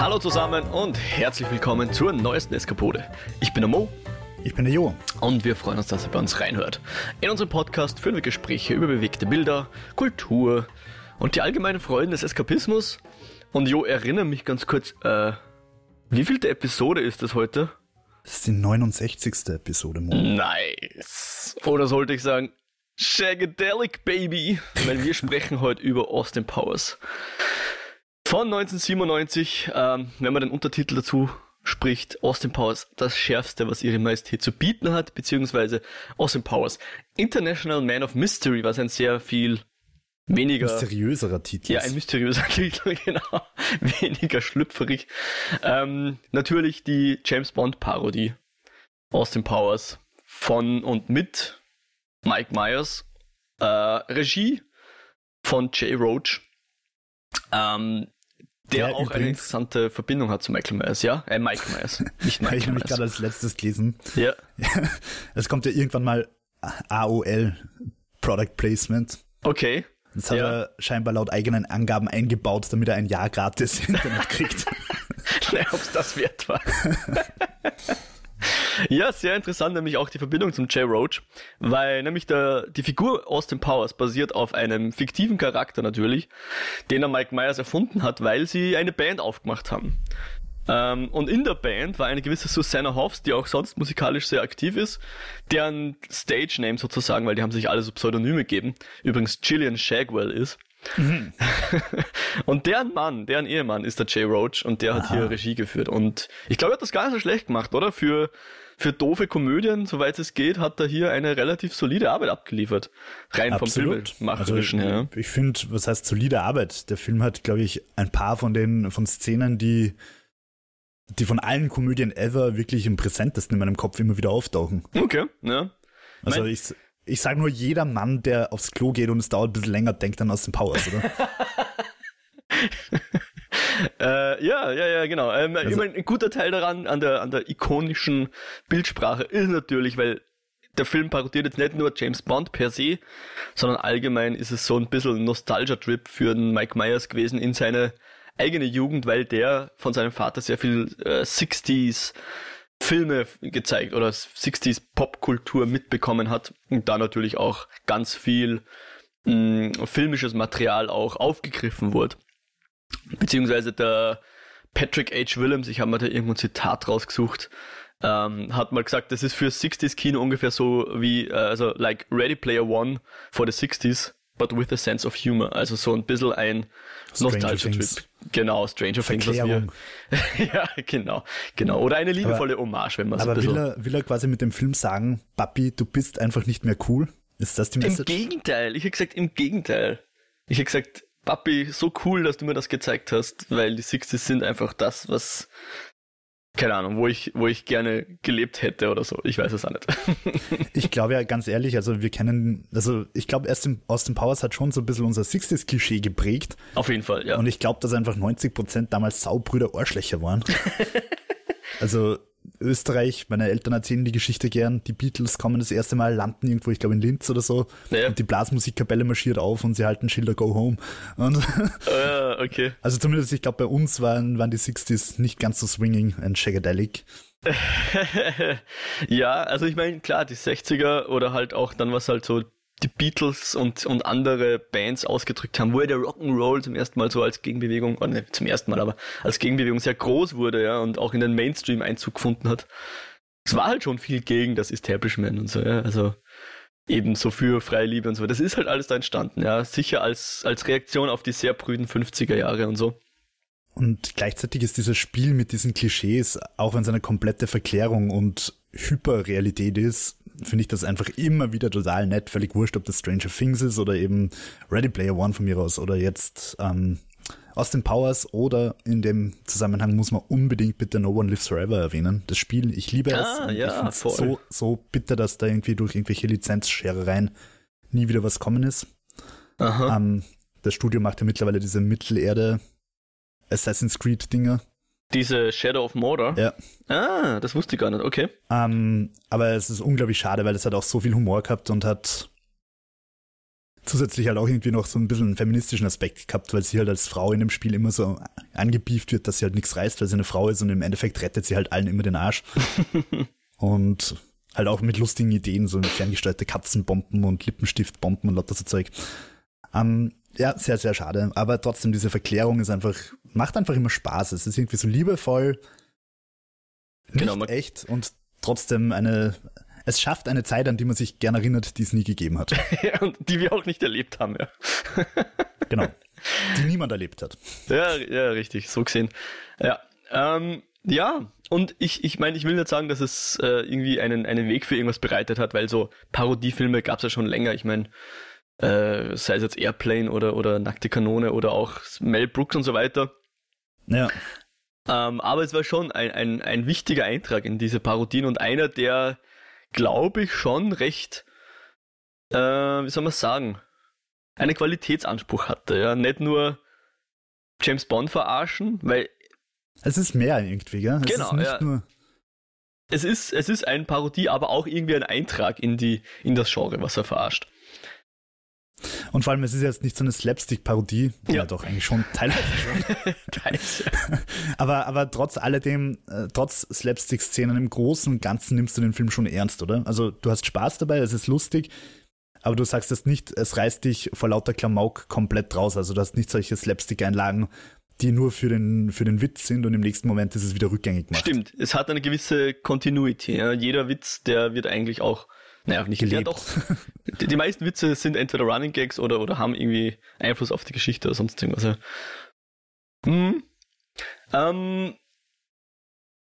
Hallo zusammen und herzlich willkommen zur neuesten Eskapode. Ich bin der Mo. Ich bin der Jo. Und wir freuen uns, dass ihr bei uns reinhört. In unserem Podcast führen wir Gespräche über bewegte Bilder, Kultur und die allgemeinen Freuden des Eskapismus. Und Jo, erinnere mich ganz kurz, äh, wie vielte Episode ist das heute? Das ist die 69. Episode, Mo. Nice. Oder sollte ich sagen, Shagadelic Baby, weil wir sprechen heute über Austin Powers. Von 1997, ähm, wenn man den Untertitel dazu spricht, Austin Powers, das Schärfste, was ihre Majestät zu bieten hat, beziehungsweise Austin Powers, International Man of Mystery, was ein sehr viel weniger... Mysteriöserer Titel. Ja, ein mysteriöser Titel, genau. weniger schlüpferig. Ähm, natürlich die James Bond Parodie, Austin Powers, von und mit Mike Myers, äh, Regie von Jay Roach. Ähm, der, der auch eine interessante Verbindung hat zu Michael Myers, ja? Äh, Mike Myers, nicht Michael Ich habe mich gerade als letztes gelesen. Ja. Es kommt ja irgendwann mal AOL, Product Placement. Okay. Das hat ja. er scheinbar laut eigenen Angaben eingebaut, damit er ein Jahr gratis Internet kriegt. naja, ob es das wert war. Ja, sehr interessant, nämlich auch die Verbindung zum Jay Roach, weil nämlich der, die Figur Austin Powers basiert auf einem fiktiven Charakter natürlich, den er Mike Myers erfunden hat, weil sie eine Band aufgemacht haben. Ähm, und in der Band war eine gewisse Susanna Hoffs, die auch sonst musikalisch sehr aktiv ist, deren Stage-Name sozusagen, weil die haben sich alle so Pseudonyme gegeben, übrigens Gillian Shagwell ist. Mhm. und deren Mann, deren Ehemann ist der Jay Roach und der Aha. hat hier Regie geführt. Und ich glaube, er hat das gar nicht so schlecht gemacht, oder? Für, für doofe Komödien, soweit es geht, hat er hier eine relativ solide Arbeit abgeliefert. Rein Absolut. vom Filmemacherischen also, her. Ich finde, was heißt solide Arbeit? Der Film hat, glaube ich, ein paar von den von Szenen, die die von allen Komödien ever wirklich im präsentesten in meinem Kopf immer wieder auftauchen. Okay, ja. Also mein, ich, ich sage nur, jeder Mann, der aufs Klo geht und es dauert ein bisschen länger, denkt dann aus den Powers, oder? äh, ja, ja, ja, genau. Ähm, also, ich mein, ein guter Teil daran, an der, an der ikonischen Bildsprache, ist natürlich, weil der Film parodiert jetzt nicht nur James Bond per se, sondern allgemein ist es so ein bisschen Nostalgia-Trip für den Mike Myers gewesen in seine eigene Jugend, weil der von seinem Vater sehr viel äh, 60s Filme gezeigt oder 60s Popkultur mitbekommen hat und da natürlich auch ganz viel mh, mm, filmisches Material auch aufgegriffen wurde. Beziehungsweise der Patrick H. Willems, ich habe mir da irgendwo ein Zitat rausgesucht, ähm, hat mal gesagt, das ist für 60s Kino ungefähr so wie, äh, also like Ready Player One for the 60s but with a sense of humor. Also so ein bisschen ein Nostalgia-Trip. Genau, Stranger Things. Was wir, ja, genau, genau. Oder eine liebevolle aber, Hommage, wenn man so Aber will er, will er quasi mit dem Film sagen, Papi, du bist einfach nicht mehr cool? Ist das die Message? Im Gegenteil. Ich hätte gesagt, im Gegenteil. Ich hätte gesagt, Papi, so cool, dass du mir das gezeigt hast, weil die Sixties sind einfach das, was keine Ahnung, wo ich, wo ich gerne gelebt hätte oder so. Ich weiß es auch nicht. ich glaube ja ganz ehrlich, also wir kennen, also ich glaube, erst Austin Powers hat schon so ein bisschen unser 60s-Klischee geprägt. Auf jeden Fall, ja. Und ich glaube, dass einfach 90 Prozent damals Saubrüder Arschlöcher waren. also Österreich, meine Eltern erzählen die Geschichte gern, die Beatles kommen das erste Mal, landen irgendwo, ich glaube in Linz oder so, ja. und die Blasmusikkapelle marschiert auf und sie halten Schilder Go Home. Und uh, okay. Also zumindest, ich glaube, bei uns waren, waren die 60s nicht ganz so swinging and shagadelic. ja, also ich meine, klar, die 60er oder halt auch dann was halt so die Beatles und, und andere Bands ausgedrückt haben, wo ja der Rock'n'Roll zum ersten Mal so als Gegenbewegung, oder nicht zum ersten Mal, aber als Gegenbewegung sehr groß wurde, ja, und auch in den Mainstream Einzug gefunden hat. Es war halt schon viel gegen das Establishment und so, ja, also ebenso für freie Liebe und so. Das ist halt alles da entstanden, ja, sicher als, als Reaktion auf die sehr prüden 50er Jahre und so. Und gleichzeitig ist dieses Spiel mit diesen Klischees, auch wenn es eine komplette Verklärung und Hyperrealität ist, finde ich das einfach immer wieder total nett. Völlig wurscht, ob das Stranger Things ist oder eben Ready Player One von mir aus oder jetzt ähm, Austin Powers oder in dem Zusammenhang muss man unbedingt bitte No One Lives Forever erwähnen. Das Spiel, ich liebe ah, es. Ja, ich voll. so, so bitter, dass da irgendwie durch irgendwelche Lizenzscherereien nie wieder was kommen ist. Aha. Ähm, das Studio macht ja mittlerweile diese Mittelerde Assassin's Creed Dinger. Diese Shadow of Mordor? Ja. Ah, das wusste ich gar nicht, okay. Ähm, aber es ist unglaublich schade, weil es hat auch so viel Humor gehabt und hat zusätzlich halt auch irgendwie noch so ein bisschen einen feministischen Aspekt gehabt, weil sie halt als Frau in dem Spiel immer so angebieft wird, dass sie halt nichts reißt, weil sie eine Frau ist und im Endeffekt rettet sie halt allen immer den Arsch. und halt auch mit lustigen Ideen, so ferngesteuerte Katzenbomben und Lippenstiftbomben und lauter so Zeug. Ähm, ja, sehr, sehr schade. Aber trotzdem, diese Verklärung ist einfach, macht einfach immer Spaß. Es ist irgendwie so liebevoll, nicht genau, echt und trotzdem eine, es schafft eine Zeit, an die man sich gern erinnert, die es nie gegeben hat. und die wir auch nicht erlebt haben, ja. genau. Die niemand erlebt hat. Ja, ja, richtig, so gesehen. Ja. Ähm, ja, und ich, ich meine, ich will nicht sagen, dass es äh, irgendwie einen, einen Weg für irgendwas bereitet hat, weil so Parodiefilme gab es ja schon länger. Ich meine, äh, sei es jetzt Airplane oder, oder Nackte Kanone oder auch Mel Brooks und so weiter. Ja. Ähm, aber es war schon ein, ein, ein wichtiger Eintrag in diese Parodien und einer, der, glaube ich, schon recht, äh, wie soll man sagen, einen Qualitätsanspruch hatte. Ja? Nicht nur James Bond verarschen, weil. Es ist mehr irgendwie, gell? Es genau, ja. Nur... Es ist, es ist ein Parodie, aber auch irgendwie ein Eintrag in, die, in das Genre, was er verarscht. Und vor allem, es ist jetzt nicht so eine Slapstick-Parodie, ja. ja doch eigentlich schon teilweise schon. aber, aber trotz alledem, äh, trotz Slapstick-Szenen im Großen und Ganzen nimmst du den Film schon ernst, oder? Also du hast Spaß dabei, es ist lustig, aber du sagst jetzt nicht, es reißt dich vor lauter Klamauk komplett raus. Also du hast nicht solche Slapstick-Einlagen, die nur für den, für den Witz sind und im nächsten Moment ist es wieder rückgängig gemacht. Stimmt, es hat eine gewisse Continuity. Ja? Jeder Witz, der wird eigentlich auch naja, nicht gelebt. Ja, doch. Die, die, meisten Witze sind entweder Running Gags oder, oder haben irgendwie Einfluss auf die Geschichte oder sonst irgendwas. Ja. Hm. Ähm,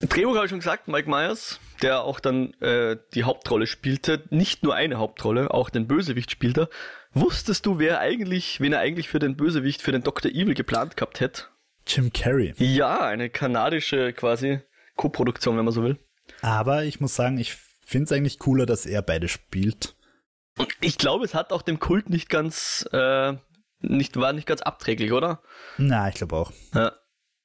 Drehbuch habe ich schon gesagt, Mike Myers, der auch dann äh, die Hauptrolle spielte, nicht nur eine Hauptrolle, auch den Bösewicht spielte. Wusstest du, wer eigentlich, wen er eigentlich für den Bösewicht, für den Dr. Evil geplant gehabt hätte? Jim Carrey. Ja, eine kanadische quasi Co-Produktion, wenn man so will. Aber ich muss sagen, ich finde es eigentlich cooler, dass er beide spielt. Ich glaube, es hat auch dem Kult nicht ganz, äh, nicht, war nicht ganz abträglich, oder? Na, ich glaube auch. Ja.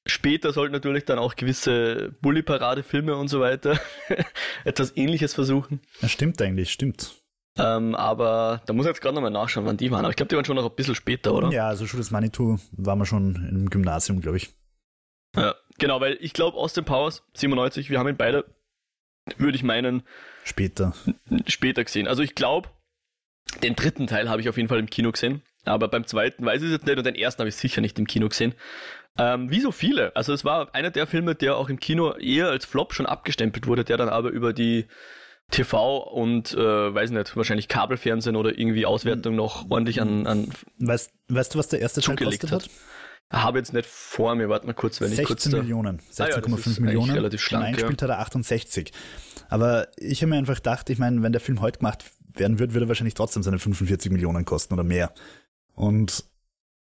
Später sollten natürlich dann auch gewisse Bully-Parade-Filme und so weiter etwas ähnliches versuchen. Ja, stimmt eigentlich, stimmt. Ähm, aber da muss ich jetzt gerade nochmal nachschauen, wann die waren. Aber ich glaube, die waren schon noch ein bisschen später, oder? Ja, also Shooters Manitou waren wir schon im Gymnasium, glaube ich. Ja, genau, weil ich glaube, Austin Powers, 97, wir haben ihn beide würde ich meinen. Später. Später gesehen. Also ich glaube, den dritten Teil habe ich auf jeden Fall im Kino gesehen. Aber beim zweiten weiß ich es jetzt nicht und den ersten habe ich sicher nicht im Kino gesehen. Ähm, wie so viele. Also es war einer der Filme, der auch im Kino eher als Flop schon abgestempelt wurde, der dann aber über die TV und, äh, weiß nicht, wahrscheinlich Kabelfernsehen oder irgendwie Auswertung noch ordentlich an. an weißt, weißt du, was der erste Teil gekostet hat? hat? Habe jetzt nicht vor mir, warte mal kurz, wenn 16 ich kurz. Millionen, 16,5 ah, ja, Millionen. Relativ schlank, eingespielt ja. hat er 68. Aber ich habe mir einfach gedacht, ich meine, wenn der Film heute gemacht werden wird, würde er wahrscheinlich trotzdem seine 45 Millionen kosten oder mehr. Und,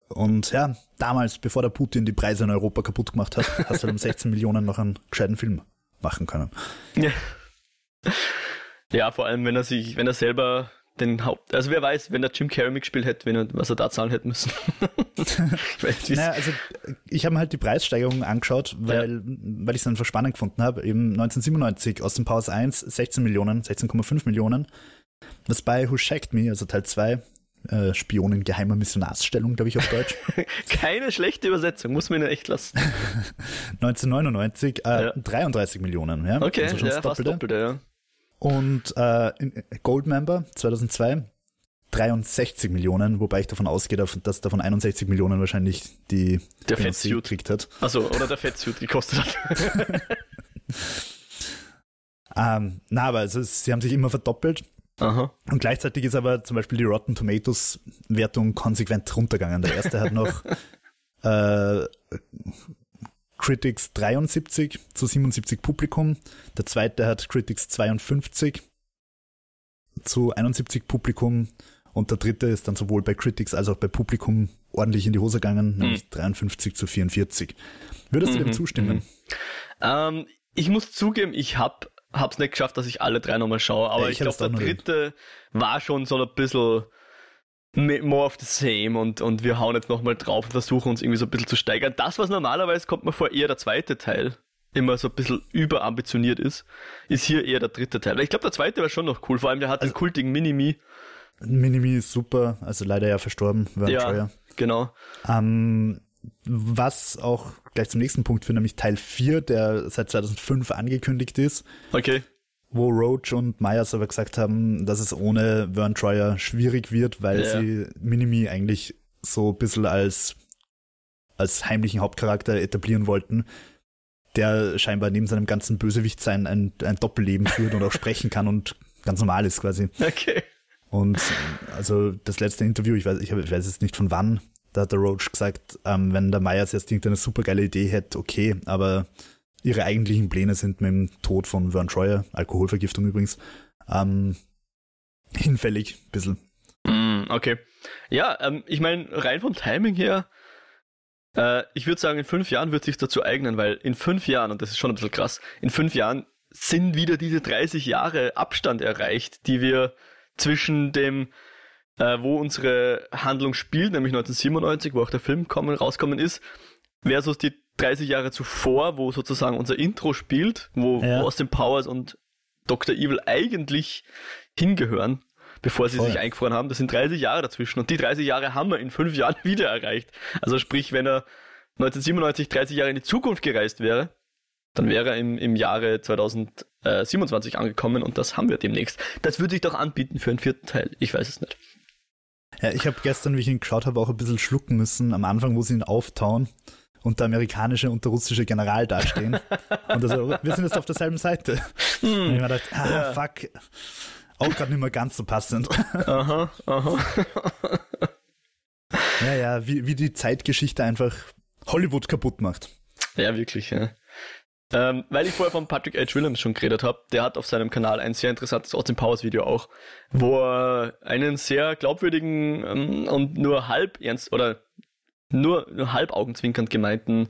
und ja, damals, bevor der Putin die Preise in Europa kaputt gemacht hat, hast du halt um 16 Millionen noch einen gescheiten Film machen können. Ja. Ja, vor allem, wenn er sich, wenn er selber den Haupt. Also wer weiß, wenn der Jim Carrey mitgespielt hätte, wenn er, was er da zahlen hätte müssen. ich weiß, naja, also ich habe mir halt die Preissteigerung angeschaut, weil, ja. weil ich es einfach spannend gefunden habe. Eben 1997 aus dem Pause 1 16 Millionen, 16,5 Millionen. Was bei Who Shacked Me, also Teil 2, äh, Spionen geheimer Missionarsstellung, glaube ich auf Deutsch. Keine schlechte Übersetzung, muss man ihn echt lassen. 1999 äh, ja. 33 Millionen, ja. Okay, also schon ja, das Doppelte. Doppelte, ja. Und äh, Goldmember 2002 63 Millionen, wobei ich davon ausgehe, dass davon 61 Millionen wahrscheinlich die der Fettsuit gekriegt hat. Achso, oder der Fettsuit gekostet hat. ähm, na, aber also, sie haben sich immer verdoppelt. Aha. Und gleichzeitig ist aber zum Beispiel die Rotten Tomatoes Wertung konsequent runtergegangen. Der erste hat noch äh, Critics 73 zu 77 Publikum. Der zweite hat Critics 52 zu 71 Publikum. Und der dritte ist dann sowohl bei Critics als auch bei Publikum ordentlich in die Hose gegangen, mhm. nämlich 53 zu 44. Würdest du dem mhm, zustimmen? Mhm. Ähm, ich muss zugeben, ich habe es nicht geschafft, dass ich alle drei nochmal schaue, aber ja, ich, ich glaube, der dritte war schon so ein bisschen more of the same und, und wir hauen jetzt nochmal drauf und versuchen uns irgendwie so ein bisschen zu steigern. Das, was normalerweise kommt mir vor, eher der zweite Teil immer so ein bisschen überambitioniert ist, ist hier eher der dritte Teil. Ich glaube, der zweite war schon noch cool, vor allem der hat also, den kultigen Minimi. Minimi ist super, also leider ja verstorben, Vern ja, Troyer. genau. Ähm, was auch gleich zum nächsten Punkt führt, nämlich Teil 4, der seit 2005 angekündigt ist. Okay. Wo Roach und Myers aber gesagt haben, dass es ohne Vern Troyer schwierig wird, weil ja. sie Minimi eigentlich so ein bisschen als, als heimlichen Hauptcharakter etablieren wollten, der scheinbar neben seinem ganzen Bösewichtsein ein, ein Doppelleben führt und auch sprechen kann und ganz normal ist quasi. Okay. Und also das letzte Interview, ich weiß, ich weiß jetzt nicht von wann, da hat der Roach gesagt, ähm, wenn der Myers jetzt irgendeine super geile Idee hätte, okay, aber ihre eigentlichen Pläne sind mit dem Tod von Vern Troyer, Alkoholvergiftung übrigens, ähm, hinfällig, ein bisschen. Mm, okay. Ja, ähm, ich meine, rein vom Timing her, äh, ich würde sagen, in fünf Jahren wird sich dazu eignen, weil in fünf Jahren, und das ist schon ein bisschen krass, in fünf Jahren sind wieder diese 30 Jahre Abstand erreicht, die wir zwischen dem äh, wo unsere Handlung spielt, nämlich 1997, wo auch der Film kommen, rauskommen ist, versus die 30 Jahre zuvor, wo sozusagen unser Intro spielt, wo ja. Austin Powers und Dr. Evil eigentlich hingehören, bevor sie Voll. sich eingefroren haben. Das sind 30 Jahre dazwischen und die 30 Jahre haben wir in fünf Jahren wieder erreicht. Also sprich, wenn er 1997 30 Jahre in die Zukunft gereist wäre, dann wäre er im, im Jahre 2027 angekommen und das haben wir demnächst. Das würde sich doch anbieten für einen vierten Teil. Ich weiß es nicht. Ja, ich habe gestern, wie ich ihn geschaut habe, auch ein bisschen schlucken müssen am Anfang, wo sie ihn auftauen und der amerikanische und der russische General dastehen. und also, wir sind jetzt auf derselben Seite. Hm. Und ich mir gedacht, ah, ja. fuck. Auch gerade nicht mehr ganz so passend. Aha, aha. ja, ja, wie, wie die Zeitgeschichte einfach Hollywood kaputt macht. Ja, wirklich, ja. Ähm, weil ich vorher von Patrick H. Williams schon geredet habe, der hat auf seinem Kanal ein sehr interessantes Austin Powers Video auch, wo er einen sehr glaubwürdigen ähm, und nur halb ernst oder nur, nur halb augenzwinkernd gemeinten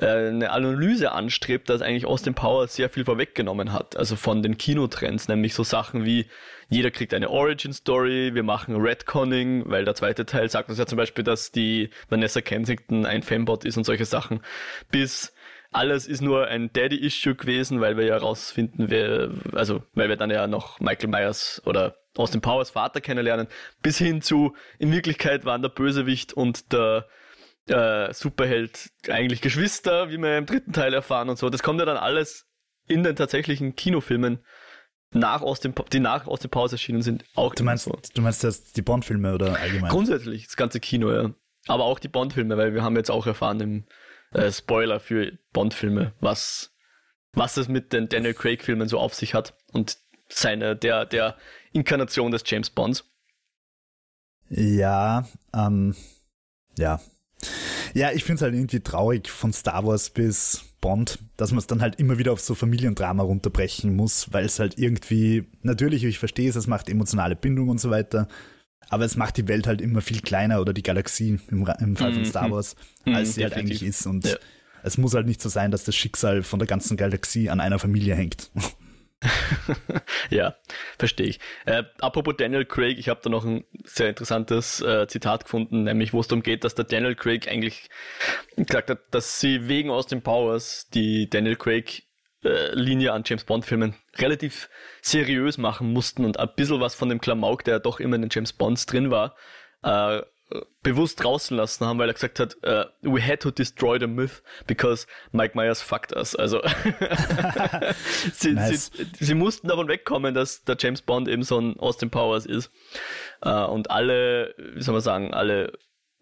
äh, eine Analyse anstrebt, dass eigentlich Austin Powers sehr viel vorweggenommen hat, also von den Kinotrends, nämlich so Sachen wie jeder kriegt eine Origin Story, wir machen Redconning, weil der zweite Teil sagt uns ja zum Beispiel, dass die Vanessa Kensington ein Fanbot ist und solche Sachen, bis alles ist nur ein Daddy-Issue gewesen, weil wir ja rausfinden, also, weil wir dann ja noch Michael Myers oder Austin Powers Vater kennenlernen, bis hin zu, in Wirklichkeit waren der Bösewicht und der äh, Superheld eigentlich Geschwister, wie wir im dritten Teil erfahren und so. Das kommt ja dann alles in den tatsächlichen Kinofilmen nach aus dem, die nach aus dem Pause erschienen sind, auch Du meinst, so. du meinst das die Bond-Filme oder allgemein? Grundsätzlich, das ganze Kino, ja. Aber auch die Bond-Filme, weil wir haben jetzt auch erfahren im äh, Spoiler für Bond-Filme, was, was es mit den Daniel Craig-Filmen so auf sich hat und seine, der, der Inkarnation des James Bonds. Ja, ähm, ja. Ja, ich finde es halt irgendwie traurig von Star Wars bis Bond, dass man es dann halt immer wieder auf so Familiendrama runterbrechen muss, weil es halt irgendwie, natürlich, ich verstehe es, es macht emotionale Bindung und so weiter, aber es macht die Welt halt immer viel kleiner oder die Galaxie im, im Fall von mhm. Star Wars, mhm. als sie halt eigentlich ist. Und ja. es muss halt nicht so sein, dass das Schicksal von der ganzen Galaxie an einer Familie hängt. ja, verstehe ich. Äh, apropos Daniel Craig, ich habe da noch ein sehr interessantes äh, Zitat gefunden, nämlich wo es darum geht, dass der Daniel Craig eigentlich gesagt hat, dass sie wegen Austin Powers die Daniel Craig äh, Linie an James Bond Filmen relativ seriös machen mussten und ein bisschen was von dem Klamauk, der doch immer in den James Bonds drin war, äh, bewusst draußen lassen haben, weil er gesagt hat, uh, we had to destroy the myth because Mike Myers fucked us. Also sie, nice. sie, sie, mussten davon wegkommen, dass der James Bond eben so ein Austin Powers ist. Uh, und alle, wie soll man sagen, alle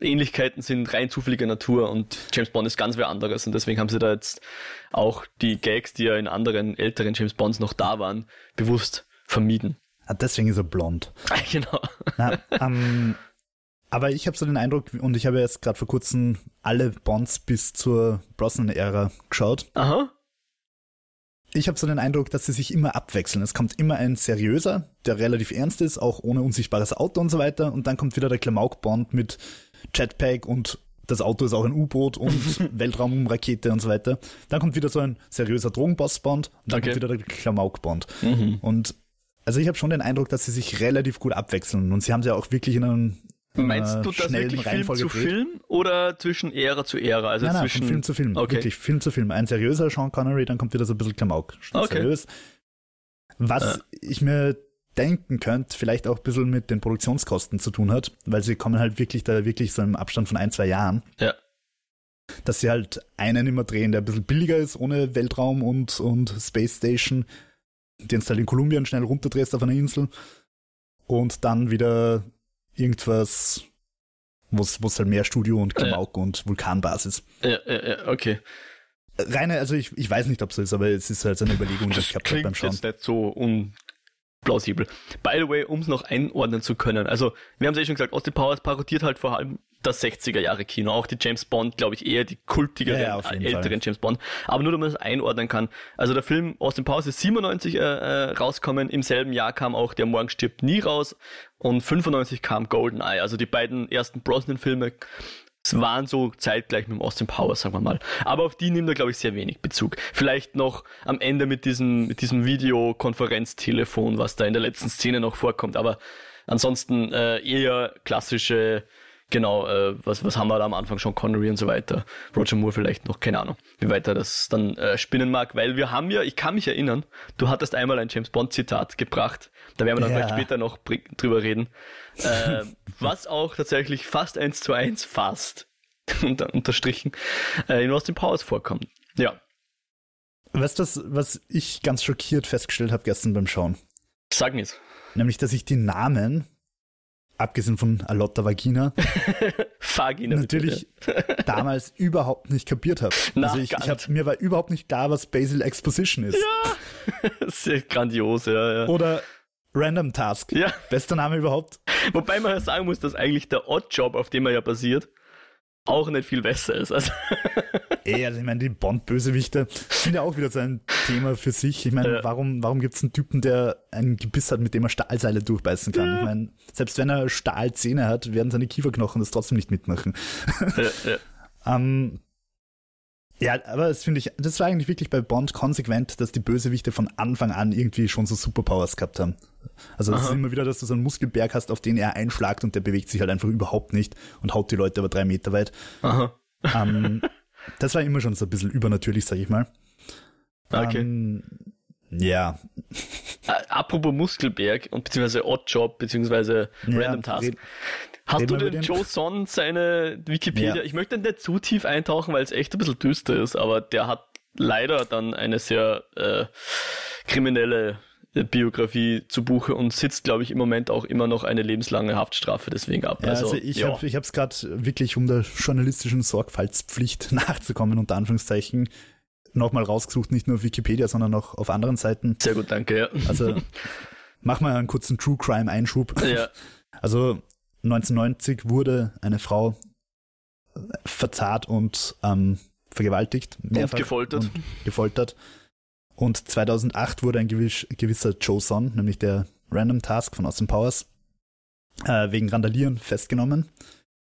Ähnlichkeiten sind rein zufälliger Natur und James Bond ist ganz wer anderes und deswegen haben sie da jetzt auch die Gags, die ja in anderen älteren James Bonds noch da waren, bewusst vermieden. Ah, deswegen ist er blond. genau. Na, ähm, aber ich habe so den Eindruck, und ich habe jetzt gerade vor kurzem alle Bonds bis zur Brosnan-Ära geschaut. Aha. Ich habe so den Eindruck, dass sie sich immer abwechseln. Es kommt immer ein seriöser, der relativ ernst ist, auch ohne unsichtbares Auto und so weiter. Und dann kommt wieder der Klamauk-Bond mit Jetpack und das Auto ist auch ein U-Boot und Weltraumrakete und so weiter. Dann kommt wieder so ein seriöser Drogenboss-Bond und dann okay. kommt wieder der Klamauk-Bond. Mhm. Und also ich habe schon den Eindruck, dass sie sich relativ gut abwechseln und sie haben sie auch wirklich in einem Meinst du das wirklich Film zu Film oder zwischen Ära zu Ära? Also nein, zwischen Film zu Film. Okay. Wirklich Film zu Film. Ein seriöser Sean Connery, dann kommt wieder so ein bisschen Klamauk. Okay. Seriös. Was äh. ich mir denken könnte, vielleicht auch ein bisschen mit den Produktionskosten zu tun hat, weil sie kommen halt wirklich da wirklich so im Abstand von ein, zwei Jahren. Ja. Dass sie halt einen immer drehen, der ein bisschen billiger ist, ohne Weltraum und, und Space Station, den du halt in Kolumbien schnell runterdrehst auf einer Insel und dann wieder irgendwas, wo es halt mehr Studio und Klamauk ja. und Vulkanbasis. Ja, ja, ja, okay. Reine, also ich, ich weiß nicht, ob es so ist, aber es ist halt so eine Überlegung, die ich habe beim Schauen. Das ist nicht so unplausibel. By the way, um es noch einordnen zu können, also wir haben es ja schon gesagt, Austin Powers parodiert halt vor allem das 60er Jahre Kino, auch die James Bond, glaube ich, eher die kultigeren, ja, ja, älteren Fall. James Bond. Aber nur, damit man es einordnen kann. Also der Film Austin Powers ist 97 äh, äh, rauskommen, im selben Jahr kam auch Der Morgen stirbt nie raus und 95 kam Goldeneye, also die beiden ersten Brosnan-Filme es waren so zeitgleich mit dem Austin Powers, sagen wir mal. Aber auf die nimmt er, glaube ich, sehr wenig Bezug. Vielleicht noch am Ende mit diesem, mit diesem Videokonferenztelefon, was da in der letzten Szene noch vorkommt. Aber ansonsten äh, eher klassische Genau, äh, was, was haben wir da am Anfang schon, Connery und so weiter. Roger Moore vielleicht noch, keine Ahnung, wie weit er das dann äh, spinnen mag, weil wir haben ja, ich kann mich erinnern, du hattest einmal ein James Bond Zitat gebracht, da werden wir dann ja. vielleicht später noch drüber reden, äh, was auch tatsächlich fast eins zu eins fast, unter, unterstrichen, äh, in Austin Powers vorkommt. Ja. Weißt du, was, was ich ganz schockiert festgestellt habe gestern beim Schauen? Sag mir's. Nämlich, dass ich die Namen abgesehen von Alotta Vagina, Vagina natürlich damals überhaupt nicht kapiert habe. Also ich, ich hab, mir war überhaupt nicht klar, was Basil Exposition ist. Ja, sehr grandios, ja, ja. Oder Random Task. Ja. Bester Name überhaupt. Wobei man ja sagen muss, dass eigentlich der Oddjob, auf dem er ja basiert, auch nicht viel besser ist. Also. Ey, also ich meine, die Bond-Bösewichte sind ja auch wieder so ein Thema für sich. Ich meine, ja. warum, warum gibt es einen Typen, der ein Gebiss hat, mit dem er Stahlseile durchbeißen kann? Ja. Ich meine, selbst wenn er Stahlzähne hat, werden seine Kieferknochen das trotzdem nicht mitmachen. Ja, ja. ähm, ja, aber das finde ich, das war eigentlich wirklich bei Bond konsequent, dass die Bösewichte von Anfang an irgendwie schon so Superpowers gehabt haben. Also es ist immer wieder, dass du so einen Muskelberg hast, auf den er einschlagt und der bewegt sich halt einfach überhaupt nicht und haut die Leute aber drei Meter weit. Aha. Ähm, das war immer schon so ein bisschen übernatürlich, sag ich mal. Okay. Ähm, ja. Apropos Muskelberg und beziehungsweise Oddjob beziehungsweise ja, Random Task. Hast du den Joe Son seine Wikipedia? Ja. Ich möchte nicht zu tief eintauchen, weil es echt ein bisschen düster ist, aber der hat leider dann eine sehr äh, kriminelle äh, Biografie zu Buche und sitzt, glaube ich, im Moment auch immer noch eine lebenslange Haftstrafe deswegen ab. Ja, also, also ich ja. habe es gerade wirklich, um der journalistischen Sorgfaltspflicht nachzukommen, unter Anführungszeichen, nochmal rausgesucht, nicht nur auf Wikipedia, sondern auch auf anderen Seiten. Sehr gut, danke, ja. Also mach mal einen kurzen True Crime Einschub. Ja. Also 1990 wurde eine Frau verzahrt und ähm, vergewaltigt. Mehrfach und gefoltert. Und gefoltert. Und 2008 wurde ein gewiss, gewisser Joe Son, nämlich der Random Task von Austin Powers, äh, wegen Randalieren festgenommen.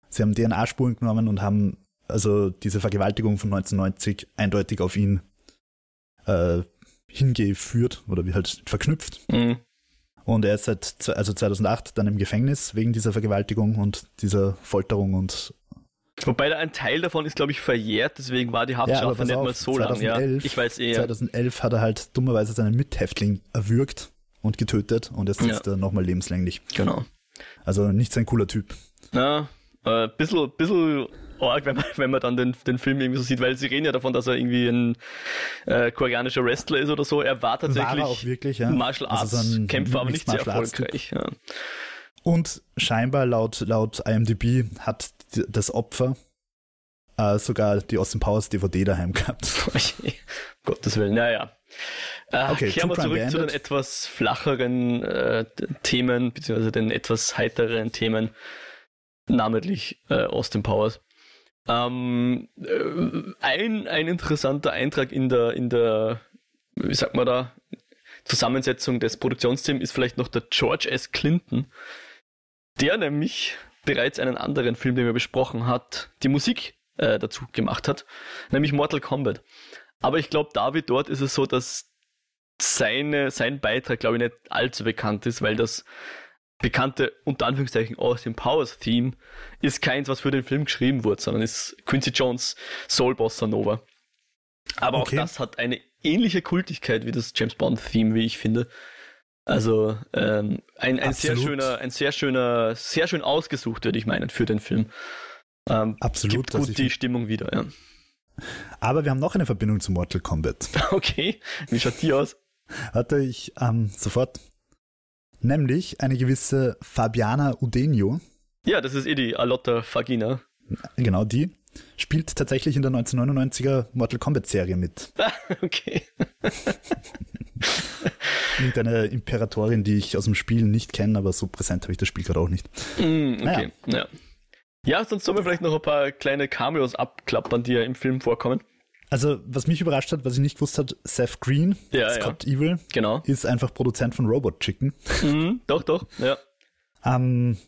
Sie haben DNA-Spuren genommen und haben also diese Vergewaltigung von 1990 eindeutig auf ihn äh, hingeführt oder wie halt verknüpft. Mhm. Und er ist seit also 2008 dann im Gefängnis wegen dieser Vergewaltigung und dieser Folterung und Wobei ein Teil davon ist, glaube ich, verjährt, deswegen war die Haftstrafe ja, nicht auf, mal so 2011, lang. Ja, ich weiß eher. 2011 hat er halt dummerweise seinen Mithäftling erwürgt und getötet und jetzt sitzt ja. er nochmal lebenslänglich. Genau. Also nicht sein cooler Typ. Ja, äh, bisschen, bisschen arg, wenn man, wenn man dann den, den Film irgendwie so sieht, weil sie reden ja davon, dass er irgendwie ein äh, koreanischer Wrestler ist oder so. Er war tatsächlich war er wirklich, ja. Martial Arts also so Kämpfer, aber nicht sehr erfolgreich. Ja. Und scheinbar laut, laut IMDb hat das Opfer äh, sogar die Austin Powers DVD daheim gehabt. Okay. Gottes Willen, naja. Äh, okay, kehren wir zurück beendet. zu den etwas flacheren äh, Themen, beziehungsweise den etwas heiteren Themen, namentlich äh, Austin Powers. Ähm, äh, ein, ein interessanter Eintrag in der, in der, wie sagt man da, Zusammensetzung des Produktionsteams ist vielleicht noch der George S. Clinton, der nämlich bereits einen anderen Film, den wir besprochen hat, die Musik äh, dazu gemacht hat, nämlich Mortal Kombat. Aber ich glaube, da wie dort ist es so, dass seine, sein Beitrag, glaube ich, nicht allzu bekannt ist, weil das bekannte, unter Anführungszeichen, Austin Powers Theme ist keins, was für den Film geschrieben wurde, sondern ist Quincy Jones Soul Bossa Nova. Aber okay. auch das hat eine ähnliche Kultigkeit wie das James Bond Theme, wie ich finde. Also ähm, ein, ein sehr schöner, ein sehr schöner, sehr schön ausgesucht, würde ich meinen, für den Film. Ähm, Absolut. gibt also gut die Stimmung wieder, ja. aber wir haben noch eine Verbindung zu Mortal Kombat. Okay, wie schaut die aus? Hatte ich ähm, sofort. Nämlich eine gewisse Fabiana Udenio, Ja, das ist eh die Alotta Fagina. genau die, spielt tatsächlich in der 1999er Mortal Kombat Serie mit. okay. Irgendeine Imperatorin, die ich aus dem Spiel nicht kenne, aber so präsent habe ich das Spiel gerade auch nicht. Mm, okay, ja. Ja, sonst sollen wir vielleicht noch ein paar kleine Cameos abklappern, die ja im Film vorkommen. Also, was mich überrascht hat, was ich nicht gewusst hat, Seth Green, Ja, Scott Evil, Genau. ist einfach Produzent von Robot Chicken. Mhm, doch, doch, ja. Ähm,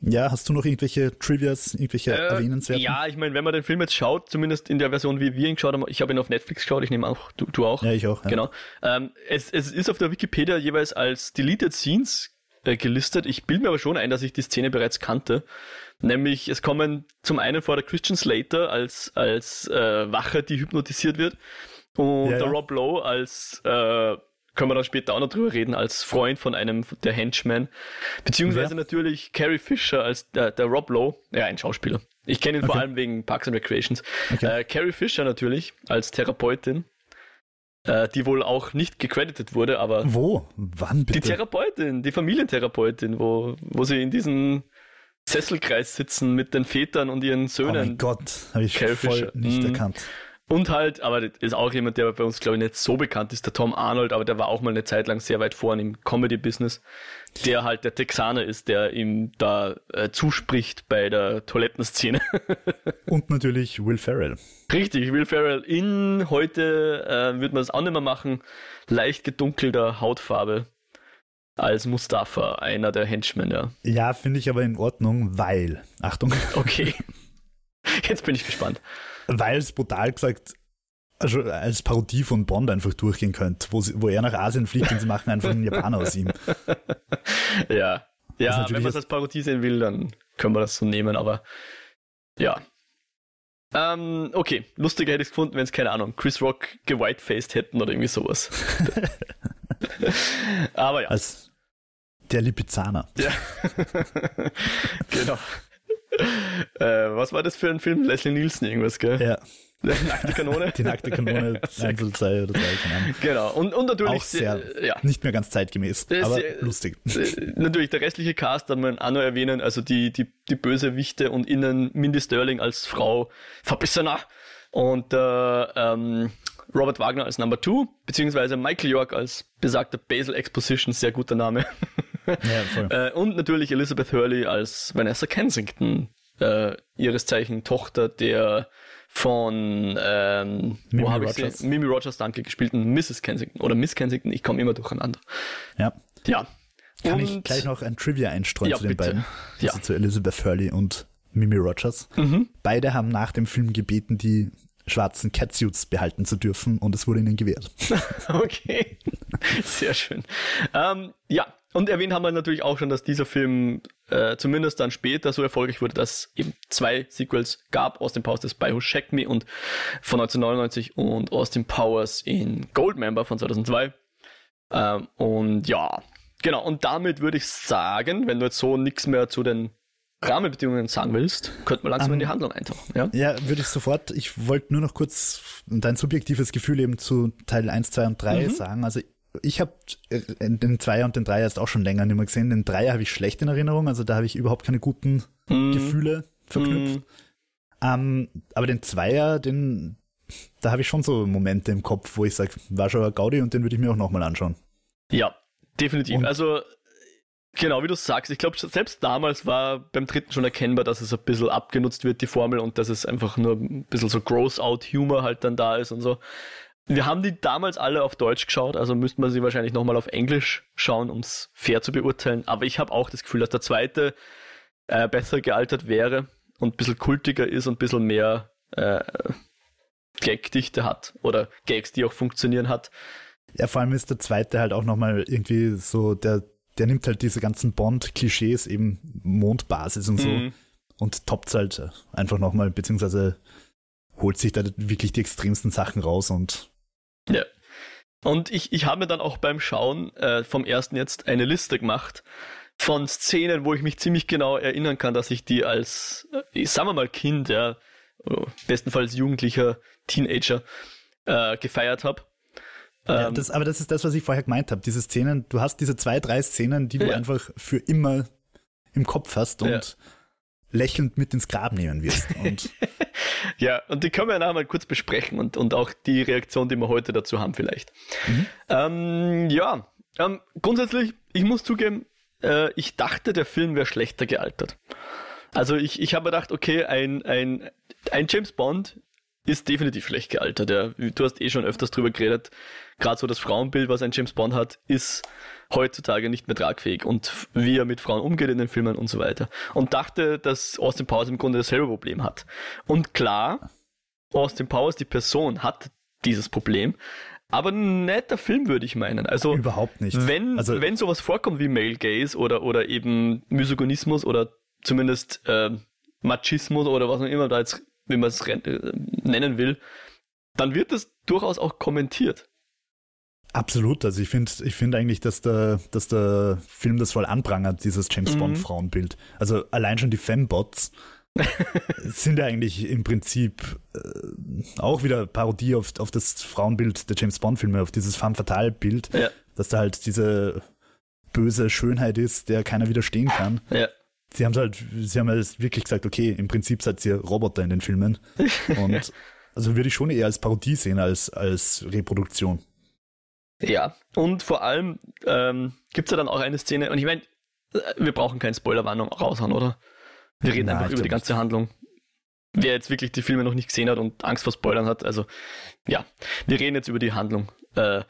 ja, hast du noch irgendwelche Trivias, irgendwelche Äh, erwähnenswerten? ja, ich meine, wenn man den Film jetzt schaut, zumindest in der Version, wie wir ihn geschaut haben, ich habe ihn auf Netflix geschaut, ich nehme auch, du, du auch. Ja, ich auch. Ja. Genau. Ähm, es, es ist auf der Wikipedia jeweils als Deleted Scenes äh, gelistet. Ich bilde mir aber schon ein, dass ich die Szene bereits kannte. Nämlich, es kommen zum einen vor der Christian Slater als, als äh, Wache, die hypnotisiert wird. Und Ja, der ja. Rob Lowe als, äh, können wir dann später auch noch drüber reden, als Freund von einem der Henchmen. Beziehungsweise Wer? natürlich Carrie Fisher als der, der Rob Lowe, ja, ein Schauspieler. Ich kenne ihn vor Okay. allem wegen Parks and Recreations. Okay. Äh, Carrie Fisher natürlich als Therapeutin, äh, die wohl auch nicht gecredited wurde, aber Wo? Wann die bitte? Therapeutin, die Familientherapeutin, wo, wo sie in diesem Sesselkreis sitzen mit den Vätern und ihren oh mein Söhnen. Gott, habe ich Carrie voll Fisher. nicht Mhm. erkannt. Und halt, aber das ist auch jemand, der bei uns, glaube ich, nicht so bekannt ist, der Tom Arnold, aber der war auch mal eine Zeit lang sehr weit vorne im Comedy-Business, der halt der Texaner ist, der ihm da äh, zuspricht bei der Toilettenszene. Und natürlich Will Ferrell. Richtig, Will Ferrell in heute äh, wird man das auch nicht mehr machen, leicht gedunkelter Hautfarbe als Mustafa, einer der Henchmen, ja. Ja, finde ich aber in Ordnung, weil, Achtung, Okay. Jetzt bin ich gespannt. Weil es brutal gesagt also als Parodie von Bond einfach durchgehen könnte, wo, sie, wo er nach Asien fliegt und sie machen einfach einen Japaner aus ihm. Ja. Ja, wenn man es als Parodie sehen will, dann können wir das so nehmen, aber ja. Ähm, okay, lustiger hätte ich es gefunden, wenn es, keine Ahnung, Chris Rock gewhitefaced hätten oder irgendwie sowas. aber ja. Als der Lipizzaner. Ja. genau. Äh, was war das für ein Film? Leslie Nielsen irgendwas, gell? Ja, Nackte Kanone? die nackte Kanone, Sehr 1 oder 2 oder 3, keine Ahnung. Genau. Und, und natürlich Auch sehr, ja. nicht mehr ganz zeitgemäß, Das aber lustig. Natürlich, der restliche Cast kann man auch noch erwähnen, also die, die, die Bösewichte und innen Mindy Sterling als Frau Verbissener und äh, ähm, Robert Wagner als Number Two, beziehungsweise Michael York als besagter Basil Exposition, sehr guter Name. Ja. Äh, und natürlich Elizabeth Hurley als Vanessa Kensington, äh, ihres Zeichen Tochter der von ähm, Mimi wo Rogers. sie? Mimi Rogers, danke, gespielten Mrs. Kensington oder Miss Kensington, ich komme immer durcheinander. Ja. Ja. Kann und, ich gleich noch ein Trivia einstreuen Ja, zu den bitte. beiden? Ja. Also zu Elizabeth Hurley und Mimi Rogers. Mhm. Beide haben nach dem Film gebeten, die schwarzen Catsuits behalten zu dürfen und es wurde ihnen gewährt. Okay, sehr schön. Ähm, ja, und erwähnt haben wir natürlich auch schon, dass dieser Film äh, zumindest dann später so erfolgreich wurde, dass es eben zwei Sequels gab, Austin Powers das By Who Shacked Me und von 1999 und Austin Powers in Goldmember von 2002. Ähm, und ja, genau, und damit würde ich sagen, wenn du jetzt so nichts mehr zu den Rahmenbedingungen sagen willst, könnte man langsam Ähm, in die Handlung eintauchen. Ja? Ja, würde ich sofort. Ich wollte nur noch kurz dein subjektives Gefühl eben zu Teil 1, 2 und 3 Mhm. sagen. Also ich habe den Zweier und den Dreier erst auch schon länger nicht mehr gesehen. Den Dreier habe ich schlecht in Erinnerung, also da habe ich überhaupt keine guten Mhm. Gefühle verknüpft. Mhm. Ähm, aber den Zweier, den, da habe ich schon so Momente im Kopf, wo ich sage, war schon ein Gaudi und den würde ich mir auch nochmal anschauen. Ja, definitiv. Und- also, genau wie du sagst, ich glaube, selbst damals war beim dritten schon erkennbar, dass es ein bisschen abgenutzt wird, die Formel, und dass es einfach nur ein bisschen so Gross-Out-Humor halt dann da ist und so. Wir haben die damals alle auf Deutsch geschaut, also müsste man sie wahrscheinlich nochmal auf Englisch schauen, um es fair zu beurteilen. Aber ich habe auch das Gefühl, dass der zweite äh, besser gealtert wäre und ein bisschen kultiger ist und ein bisschen mehr äh, Gagdichte hat oder Gags, die auch funktionieren hat. Ja, vor allem ist der zweite halt auch nochmal irgendwie so, der, der nimmt halt diese ganzen Bond-Klischees, eben Mondbasis und so, Mhm. und toppt halt einfach nochmal, beziehungsweise holt sich da wirklich die extremsten Sachen raus und Ja. Und ich, ich habe mir dann auch beim Schauen äh, vom ersten jetzt eine Liste gemacht von Szenen, wo ich mich ziemlich genau erinnern kann, dass ich die als, äh, sagen wir mal Kind, ja, bestenfalls Jugendlicher, Teenager, äh, gefeiert habe. Ja, ähm, das, aber das ist das, was ich vorher gemeint habe. Diese Szenen, du hast diese zwei, drei Szenen, die du ja. einfach für immer im Kopf hast und ja. Lächelnd mit ins Grab nehmen wirst. Und ja, und die können wir ja nachher mal kurz besprechen und, und auch die Reaktion, die wir heute dazu haben vielleicht. Mhm. Ähm, ja, ähm, grundsätzlich, ich muss zugeben, äh, ich dachte, der Film wäre schlechter gealtert. Also ich, ich habe gedacht, okay, ein, ein, ein James Bond ist definitiv schlecht gealtert. Ja. Du hast eh schon öfters drüber geredet. Gerade so das Frauenbild, was ein James Bond hat, ist heutzutage nicht mehr tragfähig und wie er mit Frauen umgeht in den Filmen und so weiter. Und dachte, dass Austin Powers im Grunde dasselbe Problem hat. Und klar, Austin Powers, die Person, hat dieses Problem. Aber nicht der Film, würde ich meinen. Also überhaupt nicht. Wenn, also, wenn sowas vorkommt wie Male Gaze oder, oder eben Misogynismus oder zumindest äh, Machismus oder was auch immer da jetzt, wie man es nennen will, dann wird das durchaus auch kommentiert. Absolut. Also ich finde ich finde eigentlich, dass der, dass der Film das voll anprangert, dieses James Bond mhm. Frauenbild. Also allein schon die Fembots sind ja eigentlich im Prinzip äh, auch wieder Parodie auf, auf das Frauenbild der James Bond Filme, auf dieses femme fatale Bild, ja. dass da halt diese böse Schönheit ist, der keiner widerstehen kann. Ja. Sie haben halt, sie haben halt wirklich gesagt, okay, im Prinzip seid ihr Roboter in den Filmen. Und also würde ich schon eher als Parodie sehen als als Reproduktion. Ja, und vor allem ähm, gibt es ja dann auch eine Szene, und ich meine, wir brauchen keine Spoilerwarnung raushauen, oder? Wir reden Nein, einfach über die ganze nicht. Handlung. Wer jetzt wirklich die Filme noch nicht gesehen hat und Angst vor Spoilern hat, also ja, wir reden jetzt über die Handlung. Äh,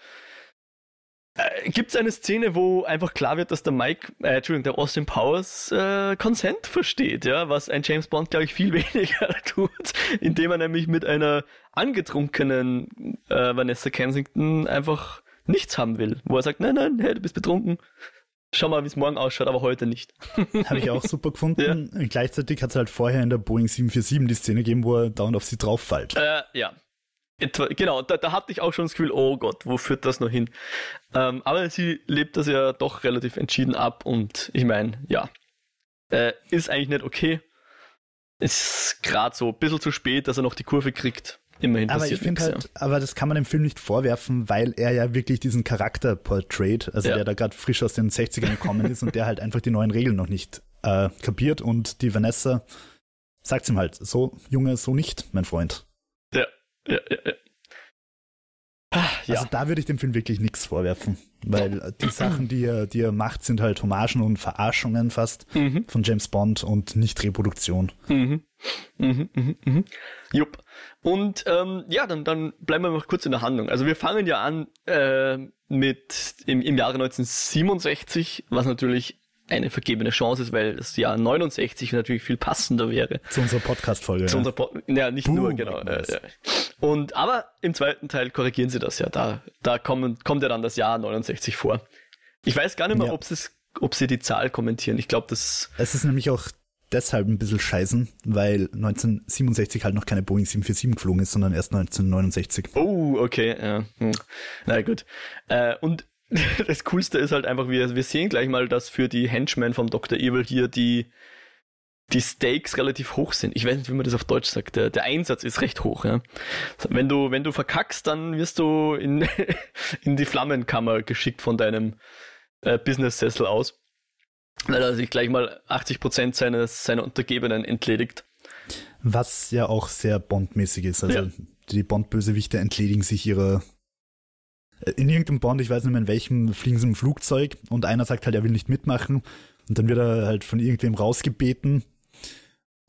äh, Gibt es eine Szene, wo einfach klar wird, dass der Mike, äh, Entschuldigung, der Austin Powers äh, Consent versteht, ja, was ein James Bond, glaube ich, viel weniger tut, indem er nämlich mit einer angetrunkenen äh, Vanessa Kensington einfach nichts haben will, wo er sagt, nein, nein, hey, du bist betrunken. Schau mal, wie es morgen ausschaut, aber heute nicht. Habe ich auch super gefunden. Ja. Gleichzeitig hat es halt vorher in der Boeing 747 die Szene gegeben, wo er dauernd auf sie drauf fällt. Äh, ja. Etwa, genau, da, da hatte ich auch schon das Gefühl, oh Gott, wo führt das noch hin? Ähm, aber sie lebt das ja doch relativ entschieden ab und ich meine, ja, äh, ist eigentlich nicht okay. Ist gerade so ein bisschen zu spät, dass er noch die Kurve kriegt. Immerhin aber ich finde halt, ja. aber das kann man dem Film nicht vorwerfen, weil er ja wirklich diesen Charakter portrayt, also ja. der da gerade frisch aus den 60ern gekommen ist und der halt einfach die neuen Regeln noch nicht äh, kapiert und die Vanessa sagt ihm halt, so Junge, so nicht, mein Freund. Ja, ja, ja, ja. Ja. Also da würde ich dem Film wirklich nichts vorwerfen, weil die Sachen, die er, die er macht, sind halt Hommagen und Verarschungen fast mhm. von James Bond und nicht Reproduktion. Mhm. Mhm, mhm, mhm. Jupp. Und ähm, ja, dann, dann bleiben wir noch kurz in der Handlung. Also wir fangen ja an äh, mit im, im Jahre 1967, was natürlich eine vergebene Chance ist, weil das Jahr 69 natürlich viel passender wäre. Zu unserer Podcast-Folge. Zu ja. unserer po ja, nicht Boom, nur, genau. Äh, ja. Und, aber im zweiten Teil korrigieren sie das ja. Da, da kommen, kommt ja dann das Jahr 69 vor. Ich weiß gar nicht mehr, ja. ob, ob sie die Zahl kommentieren. Ich glaube, das. Es ist nämlich auch deshalb ein bisschen scheißen, weil 1967 halt noch keine Boeing 747 geflogen ist, sondern erst 1969. Oh, okay, ja. Hm. Na gut. Äh, und das Coolste ist halt einfach, wir, wir sehen gleich mal, dass für die Henchmen vom Dr. Evil hier die, die Stakes relativ hoch sind. Ich weiß nicht, wie man das auf Deutsch sagt. Der, der Einsatz ist recht hoch, ja. Wenn du, wenn du verkackst, dann wirst du in, in die Flammenkammer geschickt von deinem äh, Business-Sessel aus. Weil er sich gleich mal 80% seines, seiner Untergebenen entledigt. Was ja auch sehr Bond-mäßig ist. Also ja. die Bond-Bösewichte entledigen sich ihrer in irgendeinem Bond, ich weiß nicht mehr in welchem, fliegen sie im Flugzeug und einer sagt halt, er will nicht mitmachen und dann wird er halt von irgendwem rausgebeten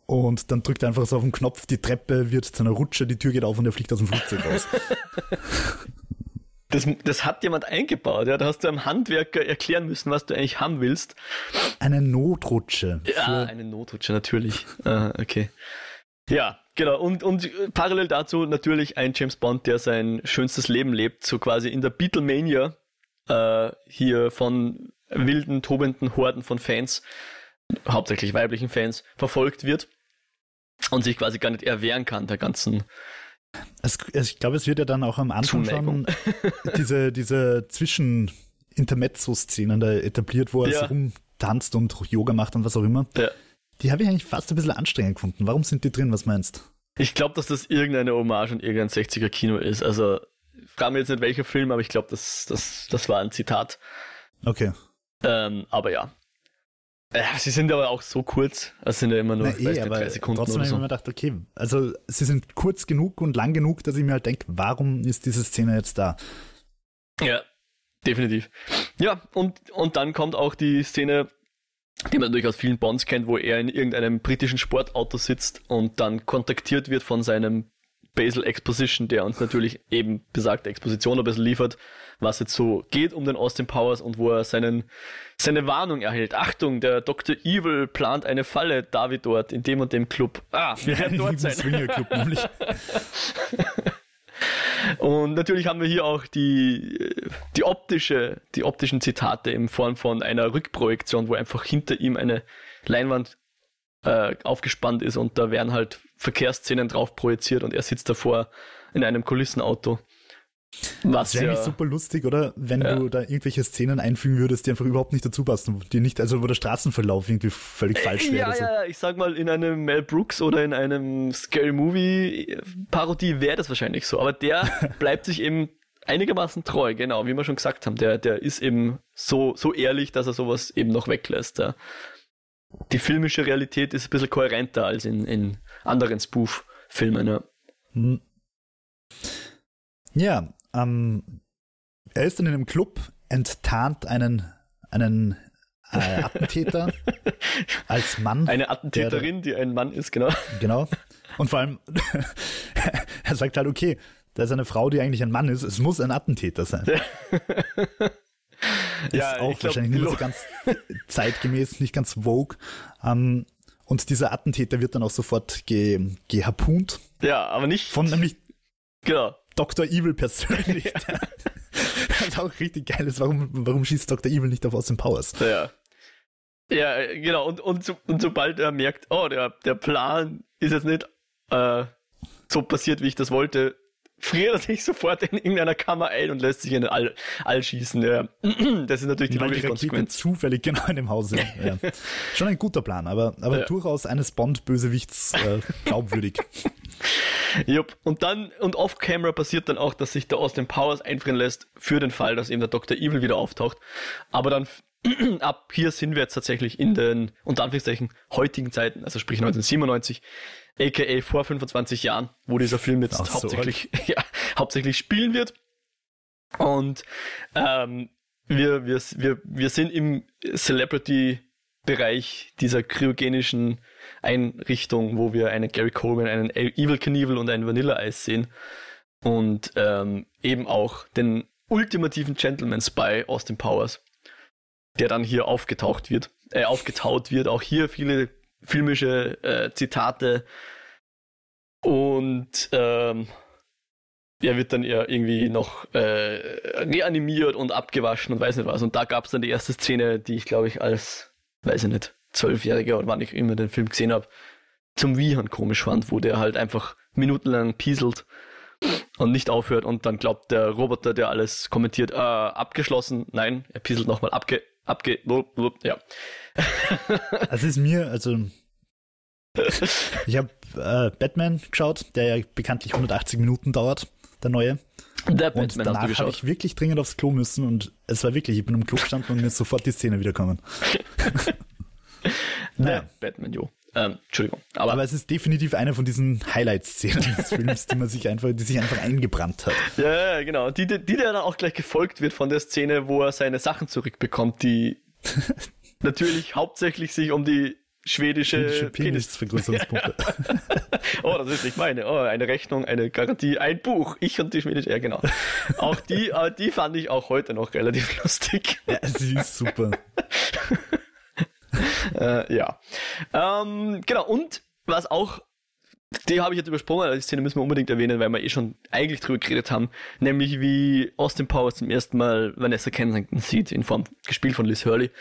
und dann drückt er einfach so auf den Knopf, die Treppe wird zu einer Rutsche, die Tür geht auf und er fliegt aus dem Flugzeug raus. Das, das hat jemand eingebaut, ja. Da hast du einem Handwerker erklären müssen, was du eigentlich haben willst. Eine Notrutsche. Ja, eine Notrutsche, natürlich. ah, okay. Ja, genau. Und, und parallel dazu natürlich ein James Bond, der sein schönstes Leben lebt, so quasi in der Beatlemania äh, hier von wilden, tobenden Horden von Fans, hauptsächlich weiblichen Fans, verfolgt wird und sich quasi gar nicht erwehren kann der ganzen Es, ich glaube, es wird ja dann auch am Anfang schon diese, diese Zwischen- Intermezzo-Szenen da etabliert, wo er ja. so rumtanzt und Yoga macht und was auch immer. Ja. Die habe ich eigentlich fast ein bisschen anstrengend gefunden. Warum sind die drin? Was meinst du? Ich glaube, dass das irgendeine Hommage und irgendein 60er Kino ist. Also, frage mir jetzt nicht welcher Film, aber ich glaube, das, das, das war ein Zitat. Okay. Ähm, aber ja. Ja, sie sind aber auch so kurz. Es sind ja immer nur Na, eh, nicht, drei Sekunden. Trotzdem habe ich mir gedacht, okay, also sie sind kurz genug und lang genug, dass ich mir halt denke, warum ist diese Szene jetzt da? Ja, definitiv. Ja, und, und dann kommt auch die Szene, die man natürlich aus vielen Bonds kennt, wo er in irgendeinem britischen Sportauto sitzt und dann kontaktiert wird von seinem Basel Exposition, der uns natürlich eben besagte Exposition ein bisschen liefert, was jetzt so geht um den Austin Powers und wo er seinen, seine Warnung erhält. Achtung, der Dr. Evil plant eine Falle, David dort, in dem und dem Club. Ah, wir werden dort sein. Club nämlich. Und natürlich haben wir hier auch die, die optische, die optischen Zitate in Form von einer Rückprojektion, wo einfach hinter ihm eine Leinwand äh, aufgespannt ist und da werden halt Verkehrsszenen drauf projiziert und er sitzt davor in einem Kulissenauto. Was das wäre ja, eigentlich super lustig, oder? Wenn ja. du da irgendwelche Szenen einfügen würdest, die einfach überhaupt nicht dazu passen, die nicht, also wo der Straßenverlauf irgendwie völlig falsch wäre. Ja, so. ja, ich sag mal, in einem Mel Brooks oder in einem Scary Movie Parodie wäre das wahrscheinlich so, aber der bleibt sich eben einigermaßen treu, genau, wie wir schon gesagt haben. Der, der ist eben so, so ehrlich, dass er sowas eben noch weglässt. Ja. Die filmische Realität ist ein bisschen kohärenter als in, in anderen Spoof-Filmen, ja. Hm. Ja, ähm, er ist dann in einem Club, enttarnt einen, einen äh, Attentäter als Mann. Eine Attentäterin, der, die ein Mann ist, genau. Genau. Und vor allem, er sagt halt, okay, da ist eine Frau, die eigentlich ein Mann ist, es muss ein Attentäter sein. ist ja, auch glaub, wahrscheinlich nicht so ganz zeitgemäß, nicht ganz vogue. Ähm, und dieser Attentäter wird dann auch sofort ge, geharpunt. Ja, aber nicht. Von nämlich. Genau. Dr. Evil persönlich. Ja. Was auch richtig geil ist, warum, warum schießt Dr. Evil nicht auf Austin Powers? Ja. Ja, genau. Und, und, so, und sobald er merkt, oh, der, der Plan ist jetzt nicht äh, so passiert, wie ich das wollte, friert er sich sofort in irgendeiner Kammer ein und lässt sich in den All, All schießen. Ja. Das ist natürlich die Weil logische die Konsequenz. zufällig genau in dem Haus sind. Ja. Schon ein guter Plan, aber, aber ja. durchaus eines Bond-Bösewichts äh, glaubwürdig. Jupp. Und dann, und off-camera passiert dann auch, dass sich der Austin Powers einfrieren lässt für den Fall, dass eben der Dr. Evil wieder auftaucht. Aber dann ab hier sind wir jetzt tatsächlich in den, unter Anführungszeichen, heutigen Zeiten, also sprich 1997, aka vor 25 Jahren, wo dieser Film jetzt so hauptsächlich, ja, hauptsächlich spielen wird. Und ähm, wir, wir, wir, wir sind im Celebrity-Bereich dieser kryogenischen Einrichtung, wo wir einen Gary Coleman, einen Evil Knievel und einen Vanilla Ice sehen. Und ähm, eben auch den ultimativen Gentleman Spy Austin Powers, der dann hier aufgetaucht wird, äh, aufgetaut wird. Auch hier viele filmische äh, Zitate. Und ähm, er wird dann eher irgendwie noch äh, reanimiert und abgewaschen und weiß nicht was. Und da gab es dann die erste Szene, die ich glaube ich als, weiß ich nicht, Zwölfjähriger oder wann ich immer den Film gesehen habe, zum Wiehern komisch fand, wo der halt einfach minutenlang pieselt und nicht aufhört und dann glaubt der Roboter, der alles kommentiert, äh, abgeschlossen, nein, er pieselt nochmal, abge, abge, ja. Also ist mir, also ich habe äh, Batman geschaut, der ja bekanntlich 180 Minuten dauert, der neue. Der und Batman danach habe ich wirklich dringend aufs Klo müssen und es war wirklich, ich bin im Klo gestanden und mir ist sofort die Szene wiederkommen. naja. Batman, jo. Ähm, Entschuldigung. Aber, aber, es ist definitiv eine von diesen Highlight-Szenen des Films, die man sich einfach, die sich einfach eingebrannt hat. Ja, genau. Die, die, die der dann auch gleich gefolgt wird von der Szene, wo er seine Sachen zurückbekommt, die natürlich hauptsächlich sich um die schwedische, schwedische Penisvergrößerungspunkte. oh, das ist nicht meine. Oh, eine Rechnung, eine Garantie, ein Buch. Ich und die schwedische, ja genau. Auch die, äh, die fand ich auch heute noch relativ lustig. Ja, sie ist super. äh, ja. Ähm, genau, und was auch, die habe ich jetzt übersprungen, die Szene müssen wir unbedingt erwähnen, weil wir eh schon eigentlich drüber geredet haben, nämlich wie Austin Powers zum ersten Mal Vanessa Kensington sieht, in Form gespielt von Liz Hurley,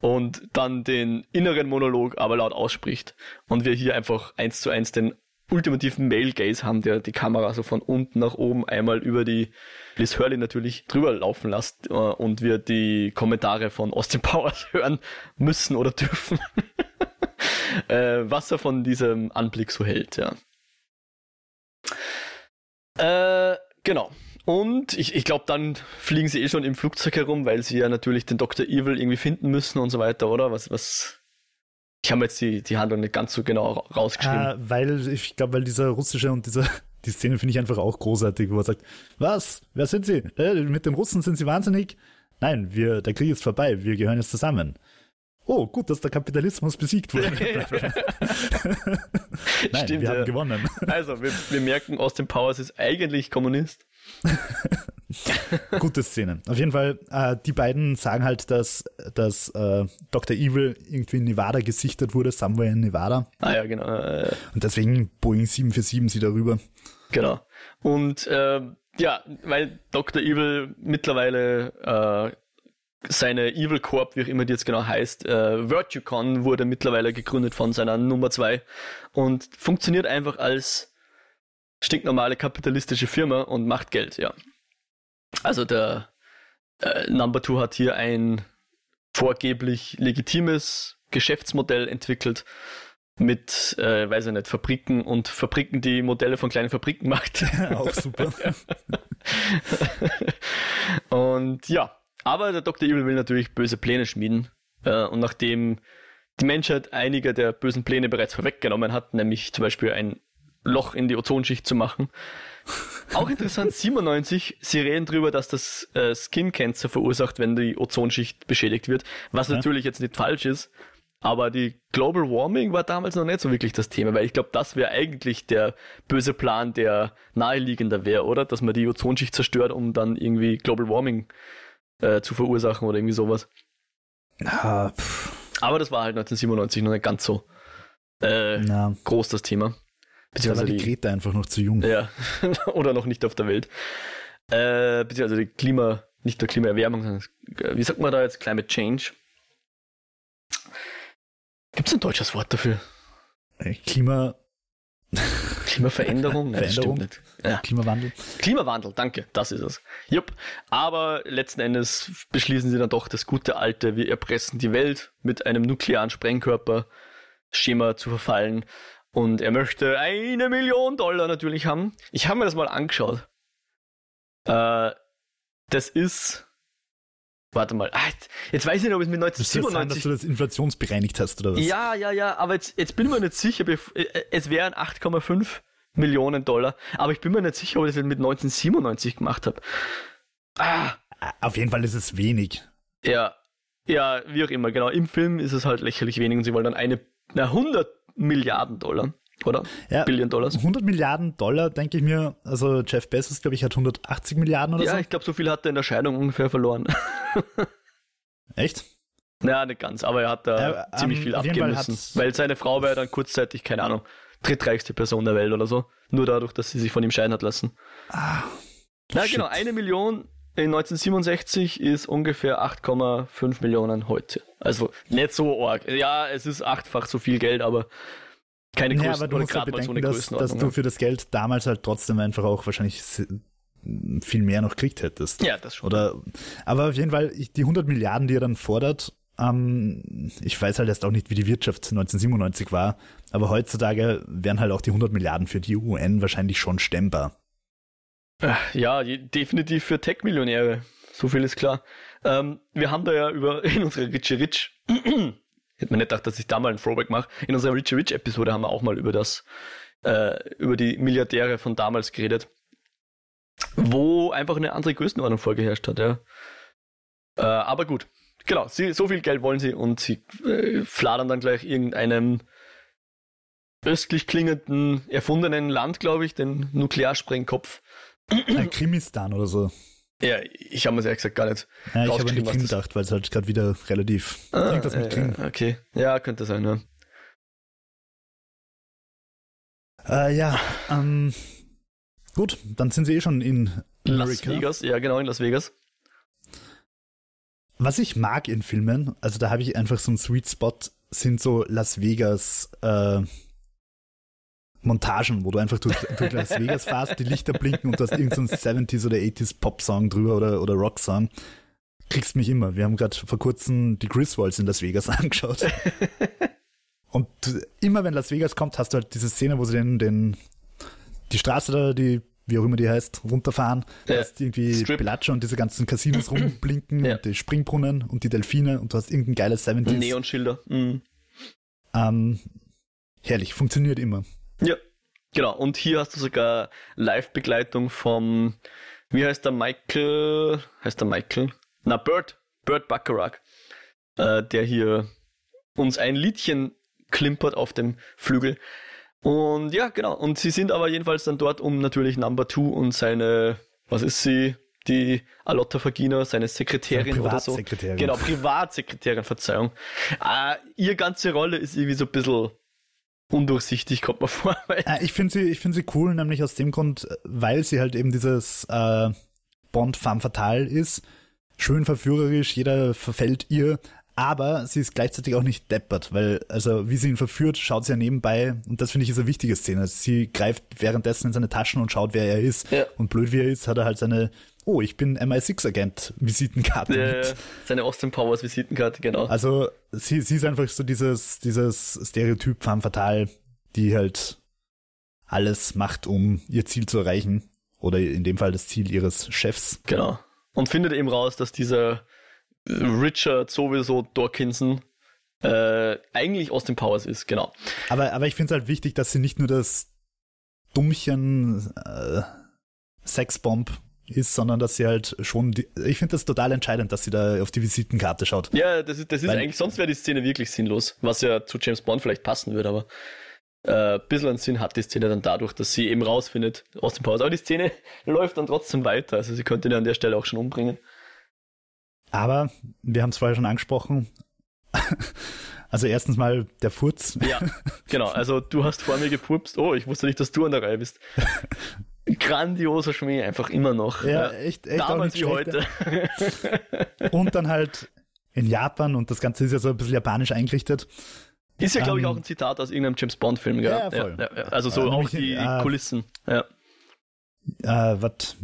und dann den inneren Monolog aber laut ausspricht und wir hier einfach eins zu eins den ultimativen Male Gaze haben, der die Kamera so von unten nach oben einmal über die Liz Hurley natürlich drüber laufen lässt äh, und wir die Kommentare von Austin Powers hören müssen oder dürfen. äh, was er von diesem Anblick so hält, ja. Äh, genau. Und ich, ich glaube, dann fliegen sie eh schon im Flugzeug herum, weil sie ja natürlich den Dr. Evil irgendwie finden müssen und so weiter, oder? Was, was. Ich habe jetzt die, die Handlung nicht ganz so genau rausgeschrieben. Äh, weil, ich glaube, weil dieser russische und dieser, die Szene finde ich einfach auch großartig, wo er sagt, was? Wer sind Sie? Äh, mit den Russen sind Sie wahnsinnig? Nein, wir, der Krieg ist vorbei, wir gehören jetzt zusammen oh, gut, dass der Kapitalismus besiegt wurde. Nein, Stimmt, wir haben gewonnen. Also, wir, wir merken, Austin Powers ist eigentlich Kommunist. Gute Szene. Auf jeden Fall, äh, die beiden sagen halt, dass, dass äh, Dr. Evil irgendwie in Nevada gesichtet wurde, somewhere in Nevada. Ah ja, genau. Und deswegen Boeing 747 sie darüber. Genau. Und äh, ja, weil Dr. Evil mittlerweile äh, seine Evil Corp, wie auch immer die jetzt genau heißt, äh, VirtueCon wurde mittlerweile gegründet von seiner Nummer 2 und funktioniert einfach als stinknormale kapitalistische Firma und macht Geld, ja. Also der äh, Number 2 hat hier ein vorgeblich legitimes Geschäftsmodell entwickelt mit, äh, weiß ich nicht, Fabriken und Fabriken, die Modelle von kleinen Fabriken macht. Auch super. und ja, aber der Dr. Evil will natürlich böse Pläne schmieden. Äh, und nachdem die Menschheit einige der bösen Pläne bereits vorweggenommen hat, nämlich zum Beispiel ein Loch in die Ozonschicht zu machen. Auch interessant, 97, sie reden darüber, dass das äh, Skin Cancer verursacht, wenn die Ozonschicht beschädigt wird, was ja. natürlich jetzt nicht falsch ist, aber die Global Warming war damals noch nicht so wirklich das Thema, weil ich glaube, das wäre eigentlich der böse Plan, der naheliegender wäre, oder? Dass man die Ozonschicht zerstört, um dann irgendwie Global Warming äh, zu verursachen oder irgendwie sowas. Ah, Aber das war halt 1997 noch nicht ganz so äh, groß, das Thema. Beziehungsweise da war die Greta einfach noch zu jung. Ja, oder noch nicht auf der Welt. Äh, beziehungsweise die Klima, nicht der Klimaerwärmung, sondern äh, wie sagt man da jetzt? Climate Change. Gibt es ein deutsches Wort dafür? Äh, Klima. Klimaveränderung? Nein, Veränderung? Das stimmt nicht. Ja. Klimawandel? Klimawandel, danke, das ist es. Jupp. Aber letzten Endes beschließen sie dann doch das gute alte, wir erpressen die Welt mit einem nuklearen Sprengkörper Schema zu verfallen. Und er möchte eine Million Dollar natürlich haben. Ich habe mir das mal angeschaut. Äh, das ist Warte mal, ah, jetzt weiß ich nicht, ob es mit 1997... Sein, dass du das inflationsbereinigt hast, oder was? Ja, ja, ja, aber jetzt, jetzt bin ich mir nicht sicher, äh, es wären 8,5 Millionen Dollar, aber ich bin mir nicht sicher, ob ich das mit 1997 gemacht habe. Ah. Auf jeden Fall ist es wenig. Ja, ja, wie auch immer, genau. Im Film ist es halt lächerlich wenig und sie wollen dann eine, na, 100 Milliarden Dollar oder? Ja, Billion Dollars. 100 Milliarden Dollar, denke ich mir. Also Jeff Bezos, glaube ich, hat 180 Milliarden oder ja, so. Ja, ich glaube, so viel hat er in der Scheidung ungefähr verloren. Echt? Naja, nicht ganz, aber er hat da äh, ziemlich um, viel abgeben müssen. Weil seine Frau war ja dann kurzzeitig, keine Ahnung, drittreichste Person der Welt oder so. Nur dadurch, dass sie sich von ihm scheiden hat lassen. Ah, Na shit. genau, eine Million in 1967 ist ungefähr 8,5 Millionen heute. Also nicht so arg. Ja, es ist achtfach so viel Geld, aber keine Größen, ja, aber du musst ja bedenken, dass, dass du für das Geld damals halt trotzdem einfach auch wahrscheinlich viel mehr noch gekriegt hättest. Ja, das schon. Oder, aber auf jeden Fall, die 100 Milliarden, die er dann fordert, ähm, ich weiß halt erst auch nicht, wie die Wirtschaft 1997 war, aber heutzutage wären halt auch die 100 Milliarden für die UN wahrscheinlich schon stemmbar. Äh, ja, definitiv für Tech-Millionäre. So viel ist klar. Ähm, wir haben da ja über in unserer Richie Rich Hätte man nicht gedacht, dass ich da mal ein Throwback mache. In unserer Richie Rich Episode haben wir auch mal über das, äh, über die Milliardäre von damals geredet. Wo einfach eine andere Größenordnung vorgeherrscht hat, ja. Äh, aber gut. Genau, sie, so viel Geld wollen sie und sie äh, fladern dann gleich irgendeinem östlich klingenden, erfundenen Land, glaube ich, den Nuklearsprengkopf. Krimistan oder so. Ja, ich habe mir ehrlich gesagt gar nicht. Ja, ich habe an die Krim gedacht, weil es halt gerade wieder relativ. Ah, irgendwas mit Krim. Äh, okay, ja, könnte sein, ja. Äh, ja, ähm, gut, dann sind sie eh schon in Las Vegas, ja genau, in Las Vegas. Was ich mag in Filmen, also da habe ich einfach so einen Sweet Spot, sind so Las Vegas, äh, Montagen, wo du einfach durch, durch Las Vegas fährst, die Lichter blinken und du hast irgendeinen so 70s oder 80s Pop-Song drüber oder, oder Rock-Song. Kriegst mich immer. Wir haben gerade vor kurzem die Griswolds in Las Vegas angeschaut. und immer wenn Las Vegas kommt, hast du halt diese Szene, wo sie den, den die Straße da, die wie auch immer die heißt, runterfahren. Ja. Du hast irgendwie Strip. Bellagio und diese ganzen Casinos rumblinken ja. und die Springbrunnen und die Delfine und du hast irgendein geiles 70s. Neonschilder. Mhm. Ähm, herrlich, funktioniert immer. Ja, genau. Und hier hast du sogar Live-Begleitung vom, wie heißt der Michael? Heißt der Michael? Na, Bert. Bert Bacharach. Äh, der hier uns ein Liedchen klimpert auf dem Flügel. Und ja, genau. Und sie sind aber jedenfalls dann dort, um natürlich Number Two und seine, was ist sie? Die Alotta Fagina, seine Sekretärin seine oder so. Genau, Privatsekretärin, Verzeihung. Äh, ihr ganze Rolle ist irgendwie so ein bisschen undurchsichtig, kommt mir vor. Äh, ich finde sie, ich finde sie cool, nämlich aus dem Grund, weil sie halt eben dieses äh, Bond femme fatale ist. Schön verführerisch, jeder verfällt ihr, aber sie ist gleichzeitig auch nicht deppert, weil, also wie sie ihn verführt, schaut sie ja nebenbei, und das finde ich ist eine wichtige Szene. Sie greift währenddessen in seine Taschen und schaut, wer er ist. Ja. Und blöd wie er ist, hat er halt seine, oh, ich bin MI6-Agent, Visitenkarte mit. Seine Austin Powers Visitenkarte, genau. Also sie, sie ist einfach so dieses, dieses Stereotyp femme fatale, die halt alles macht, um ihr Ziel zu erreichen. Oder in dem Fall das Ziel ihres Chefs. Genau. Und findet eben raus, dass dieser Richard sowieso Dawkinson äh, eigentlich Austin Powers ist, genau. Aber, aber ich finde es halt wichtig, dass sie nicht nur das Dummchen äh, Sexbomb ist, sondern dass sie halt schon, die, ich finde das total entscheidend, dass sie da auf die Visitenkarte schaut. Ja, das ist, das ist Weil, eigentlich, sonst wäre die Szene wirklich sinnlos, was ja zu James Bond vielleicht passen würde, aber äh, ein bisschen an Sinn hat die Szene dann dadurch, dass sie eben rausfindet aus dem Pause. Aber die Szene läuft dann trotzdem weiter, also sie könnte ihn an der Stelle auch schon umbringen. Aber wir haben es vorher schon angesprochen. Also erstens mal der Furz. Ja, genau. Also du hast vor mir gepupst. Oh, ich wusste nicht, dass du an der Reihe bist. Grandioser Schmäh, einfach immer noch. Ja, echt, echt Damals wie heute. Und dann halt in Japan und das Ganze ist ja so ein bisschen japanisch eingerichtet. Ist ja, glaube ich, ähm, auch ein Zitat aus irgendeinem James Bond-Film, gell? Ja, voll. Ja, ja, also so äh, auch die äh, Kulissen. Ja. Äh, was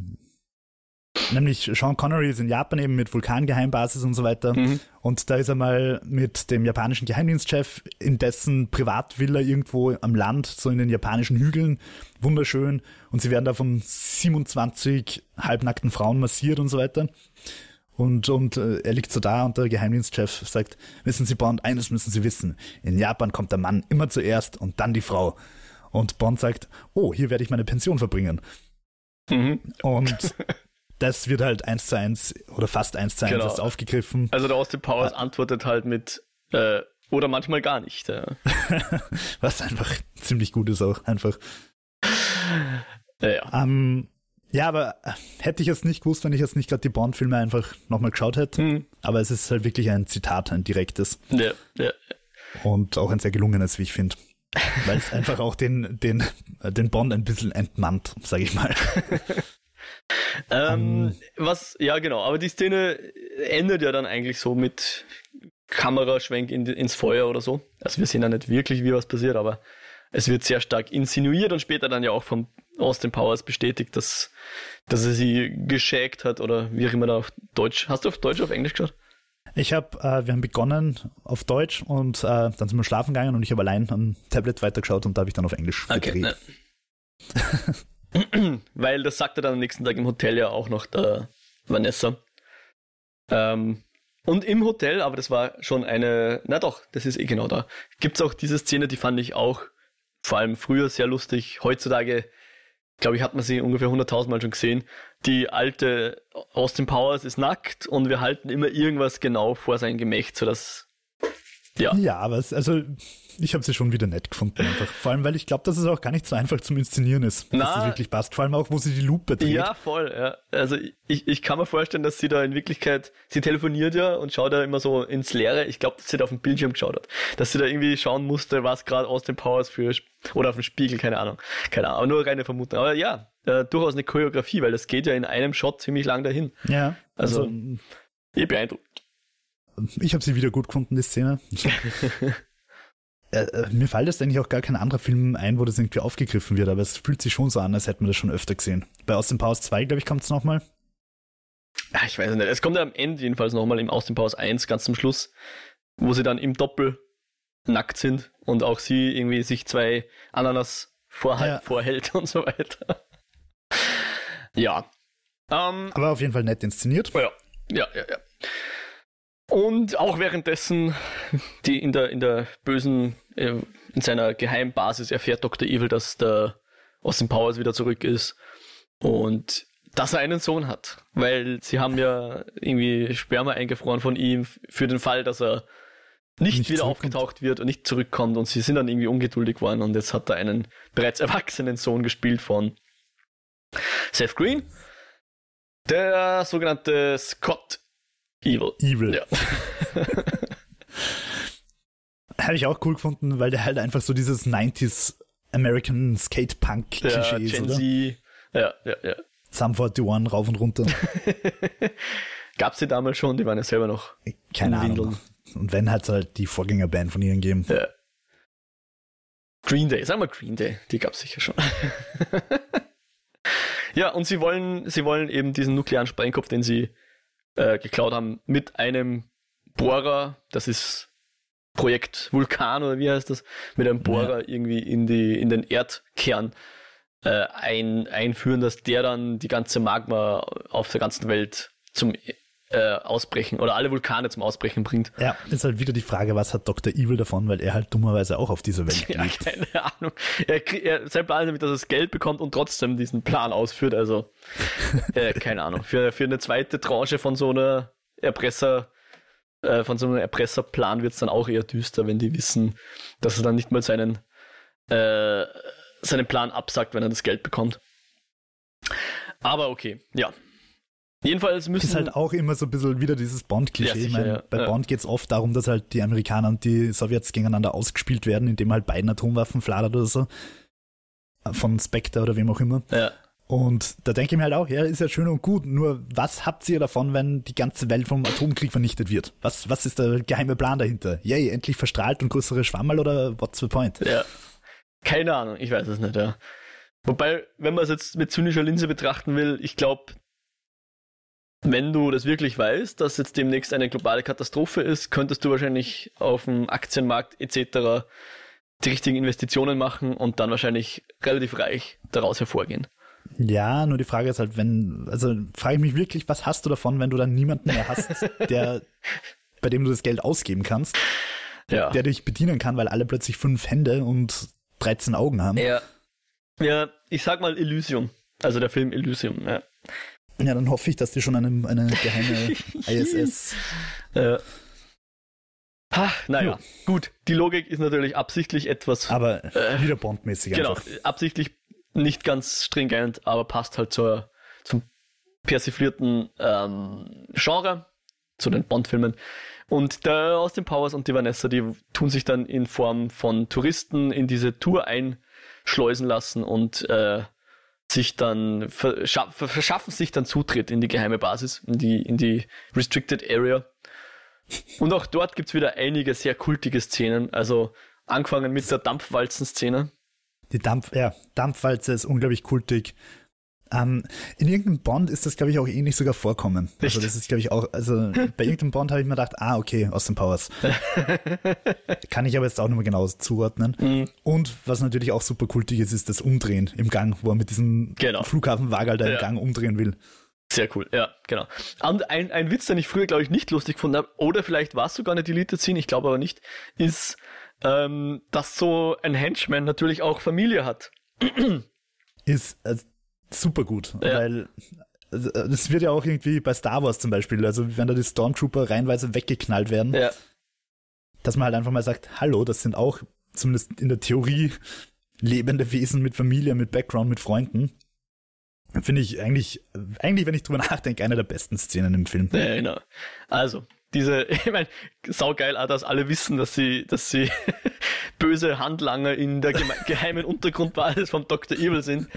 Nämlich Sean Connery ist in Japan eben mit Vulkangeheimbasis und so weiter. Mhm. Und da ist er mal mit dem japanischen Geheimdienstchef in dessen Privatvilla irgendwo am Land, so in den japanischen Hügeln. Wunderschön. Und sie werden da von 27 halbnackten Frauen massiert und so weiter. Und, und äh, er liegt so da und der Geheimdienstchef sagt, wissen Sie Bond, eines müssen Sie wissen. In Japan kommt der Mann immer zuerst und dann die Frau. Und Bond sagt, oh, hier werde ich meine Pension verbringen. Mhm. Und das wird halt eins zu eins oder fast eins zu eins genau. aufgegriffen. Also der Austin Powers ah. antwortet halt mit äh, oder manchmal gar nicht. Ja. Was einfach ziemlich gut ist auch, einfach. Ja, ja. Ähm, ja, aber hätte ich jetzt nicht gewusst, wenn ich jetzt nicht gerade die Bond-Filme einfach nochmal geschaut hätte. Hm. Aber es ist halt wirklich ein Zitat, ein direktes. Ja, ja. Und auch ein sehr gelungenes, wie ich finde. Weil es einfach auch den, den, den Bond ein bisschen entmannt, sage ich mal. Ähm, um, was, ja genau, aber die Szene endet ja dann eigentlich so mit Kameraschwenk in, ins Feuer oder so. Also wir sehen ja nicht wirklich, wie was passiert, aber es wird sehr stark insinuiert und später dann ja auch von Austin Powers bestätigt, dass, dass er sie geschägt hat oder wie auch immer da auf Deutsch. Hast du auf Deutsch auf Englisch geschaut? Ich habe, äh, wir haben begonnen auf Deutsch und äh, dann sind wir schlafen gegangen und ich habe allein am Tablet weitergeschaut und da habe ich dann auf Englisch okay, gedreht. Ne. Weil das sagte dann am nächsten Tag im Hotel ja auch noch der Vanessa. Ähm, und im Hotel, aber das war schon eine, na doch, das ist eh genau da, gibt es auch diese Szene, die fand ich auch vor allem früher sehr lustig. Heutzutage, glaube ich, hat man sie ungefähr 100.000 Mal schon gesehen. Die alte Austin Powers ist nackt und wir halten immer irgendwas genau vor sein Gemächt, sodass ja. Ja, aber es, also ich habe sie schon wieder nett gefunden einfach. Vor allem, weil ich glaube, dass es auch gar nicht so einfach zum Inszenieren ist, Na, dass es wirklich passt. Vor allem auch, wo sie die Lupe dreht. Ja, voll. Ja. Also ich, ich kann mir vorstellen, dass sie da in Wirklichkeit, sie telefoniert ja und schaut da immer so ins Leere. Ich glaube, dass sie da auf dem Bildschirm geschaut hat. Dass sie da irgendwie schauen musste, was gerade aus dem Powers für, oder auf dem Spiegel, keine Ahnung. Keine Ahnung, nur reine Vermutung. Aber ja, äh, durchaus eine Choreografie, weil das geht ja in einem Shot ziemlich lang dahin. Ja. Also, also eh beeindruckend. Ich habe sie wieder gut gefunden, die Szene. Äh, äh, mir fällt jetzt eigentlich auch gar kein anderer Film ein, wo das irgendwie aufgegriffen wird, aber es fühlt sich schon so an, als hätten wir das schon öfter gesehen. Bei Austin Powers 2, glaube ich, kommt es nochmal. Ich weiß nicht. Es kommt ja am Ende jedenfalls nochmal im Austin Powers 1 ganz zum Schluss, wo sie dann im Doppel nackt sind und auch sie irgendwie sich zwei Ananas vorhalt, ja. vorhält und so weiter. ja. Ähm, Aber auf jeden Fall nett inszeniert. Ja, ja, ja. ja. Und auch währenddessen, die in der, in der bösen, äh, in seiner Geheimbasis erfährt Dr. Evil, dass der Austin Powers wieder zurück ist und dass er einen Sohn hat. Weil sie haben ja irgendwie Sperma eingefroren von ihm für den Fall, dass er nicht, nicht wieder aufgetaucht wird und nicht zurückkommt und sie sind dann irgendwie ungeduldig geworden und jetzt hat er einen bereits erwachsenen Sohn gespielt von Seth Green. Der sogenannte Scott Evil. Evil. Ja. Habe ich auch cool gefunden, weil der halt einfach so dieses 90s American Skate Punk Klischee ja, ist, Gen Z. Ja, ja, ja. Sum 41 rauf und runter. Gab's die damals schon? Die waren ja selber noch. Keine Ahnung. Und wenn hat es halt die Vorgängerband von ihnen gegeben. Ja. Green Day, sag mal Green Day, die gab's sicher schon. ja, und sie wollen, sie wollen eben diesen nuklearen Sprengkopf, den sie äh, geklaut haben, mit einem Bohrer, das ist Projekt Vulkan oder wie heißt das, mit einem Bohrer ja. irgendwie in, die, in den Erdkern äh, ein, einführen, dass der dann die ganze Magma auf der ganzen Welt zum äh, Ausbrechen oder alle Vulkane zum Ausbrechen bringt. Ja, ist halt wieder die Frage, was hat Dr. Evil davon, weil er halt dummerweise auch auf dieser Welt ja, lebt. Keine Ahnung. Er, er, sein Plan ist nämlich, dass er das Geld bekommt und trotzdem diesen Plan ausführt. Also, äh, keine Ahnung. Für, für eine zweite Tranche von so einer Erpresser, äh, von so einem Erpresserplan wird es dann auch eher düster, wenn die wissen, dass er dann nicht mal seinen, äh, seinen Plan absagt, wenn er das Geld bekommt. Aber okay, ja. Jedenfalls müssen. Ist halt auch immer so ein bisschen wieder dieses Bond-Klischee. Ja, ich meine, ja. bei ja. Bond geht es oft darum, dass halt die Amerikaner und die Sowjets gegeneinander ausgespielt werden, indem halt beiden Atomwaffen fladert oder so. Von Spectre oder wem auch immer. Ja. Und da denke ich mir halt auch, ja, ist ja schön und gut, nur was habt ihr davon, wenn die ganze Welt vom Atomkrieg vernichtet wird? Was, was ist der geheime Plan dahinter? Yay, endlich verstrahlt und größere Schwammerl oder what's the point? Ja. Keine Ahnung, ich weiß es nicht, ja. Wobei, wenn man es jetzt mit zynischer Linse betrachten will, ich glaube, wenn du das wirklich weißt, dass jetzt demnächst eine globale Katastrophe ist, könntest du wahrscheinlich auf dem Aktienmarkt etc. die richtigen Investitionen machen und dann wahrscheinlich relativ reich daraus hervorgehen. Ja, nur die Frage ist halt, wenn, also frage ich mich wirklich, was hast du davon, wenn du dann niemanden mehr hast, der, bei dem du das Geld ausgeben kannst, ja. der dich bedienen kann, weil alle plötzlich fünf Hände und 13 Augen haben. Ja. Ja, ich sag mal Elysium. Also der Film Elysium, ja. Ja, dann hoffe ich, dass die schon eine, eine geheime ISS. äh. Ha, naja, ja. gut. Die Logik ist natürlich absichtlich etwas. Aber äh, wieder Bond-mäßig Genau, absichtlich nicht ganz stringent, aber passt halt zur, zum persiflierten ähm, Genre, zu den Bond-Filmen. Und der Austin Powers und die Vanessa, die tun sich dann in Form von Touristen in diese Tour einschleusen lassen und äh, sich dann verschaffen sich dann Zutritt in die geheime Basis, in die, in die Restricted Area. Und auch dort gibt es wieder einige sehr kultige Szenen. Also angefangen mit der Dampfwalzen-Szene. Die Dampf, ja, Dampfwalze ist unglaublich kultig. Ähm, in irgendeinem Bond ist das, glaube ich, auch ähnlich sogar vorkommen. Also Echt? Also das ist, glaube ich, auch, also bei irgendeinem Bond habe ich mir gedacht, ah, okay, Austin Powers. Kann ich aber jetzt auch mehr genau zuordnen. Mhm. Und was natürlich auch super kultig ist, ist das Umdrehen im Gang, wo er mit diesem genau. Flughafenwagen da ja. im Gang umdrehen will. Sehr cool, ja, genau. Und ein, ein Witz, den ich früher, glaube ich, nicht lustig gefunden habe, oder vielleicht war es sogar eine Deleted Scene, ich glaube aber nicht, ist, ähm, dass so ein Henchman natürlich auch Familie hat. ist, also, super gut, ja. weil also, das wird ja auch irgendwie bei Star Wars zum Beispiel, also wenn da die Stormtrooper reinweise weggeknallt werden, ja. dass man halt einfach mal sagt, hallo, das sind auch zumindest in der Theorie lebende Wesen mit Familie, mit Background, mit Freunden. Finde ich eigentlich, eigentlich, wenn ich drüber nachdenke, eine der besten Szenen im Film. Ja, genau. Also, diese, ich meine, saugeil auch, dass alle wissen, dass sie, dass sie böse Handlanger in der geheimen Untergrundbasis vom Dr. Evil sind.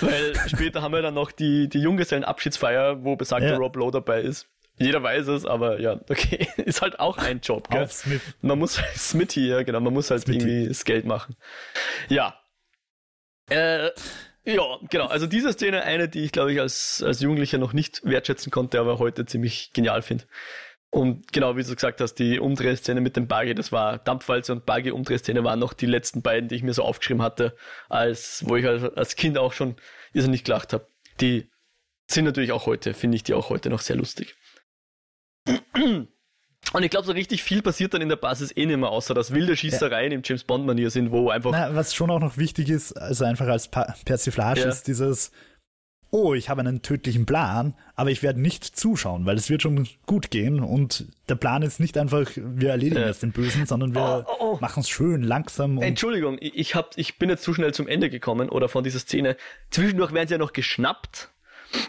Weil später haben wir dann noch die, die Junggesellenabschiedsfeier, wo besagter ja. Rob Lowe dabei ist. jeder weiß es, aber ja, okay, ist halt auch ein Job, gell? Auf Smith. Man muss halt Smithy, ja, genau, man muss halt Smithy. irgendwie das Geld machen. Ja. Äh, ja, genau. Also diese Szene, eine, die ich glaube ich als, als Jugendlicher noch nicht wertschätzen konnte, aber heute ziemlich genial finde. Und genau, wie du gesagt hast, die Umdrehszene mit dem Buggy, das war Dampfwalze und Buggy-Umdrehszene waren noch die letzten beiden, die ich mir so aufgeschrieben hatte, als wo ich als, Kind auch schon irrsinnig gelacht habe. Die sind natürlich auch heute, finde ich die auch heute noch sehr lustig. Und ich glaube, so richtig viel passiert dann in der Basis eh nicht mehr, außer dass wilde Schießereien im James Bond-Manier sind, wo einfach. Na, was schon auch noch wichtig ist, also einfach als pa Persiflage Ja. ist dieses, oh, ich habe einen tödlichen Plan, aber ich werde nicht zuschauen, weil es wird schon gut gehen und der Plan ist nicht einfach, wir erledigen Ja. jetzt den Bösen, sondern wir Oh, oh, oh. machen es schön, langsam Entschuldigung, ich, ich, hab, ich bin jetzt zu schnell zum Ende gekommen oder von dieser Szene. Zwischendurch werden sie ja noch geschnappt.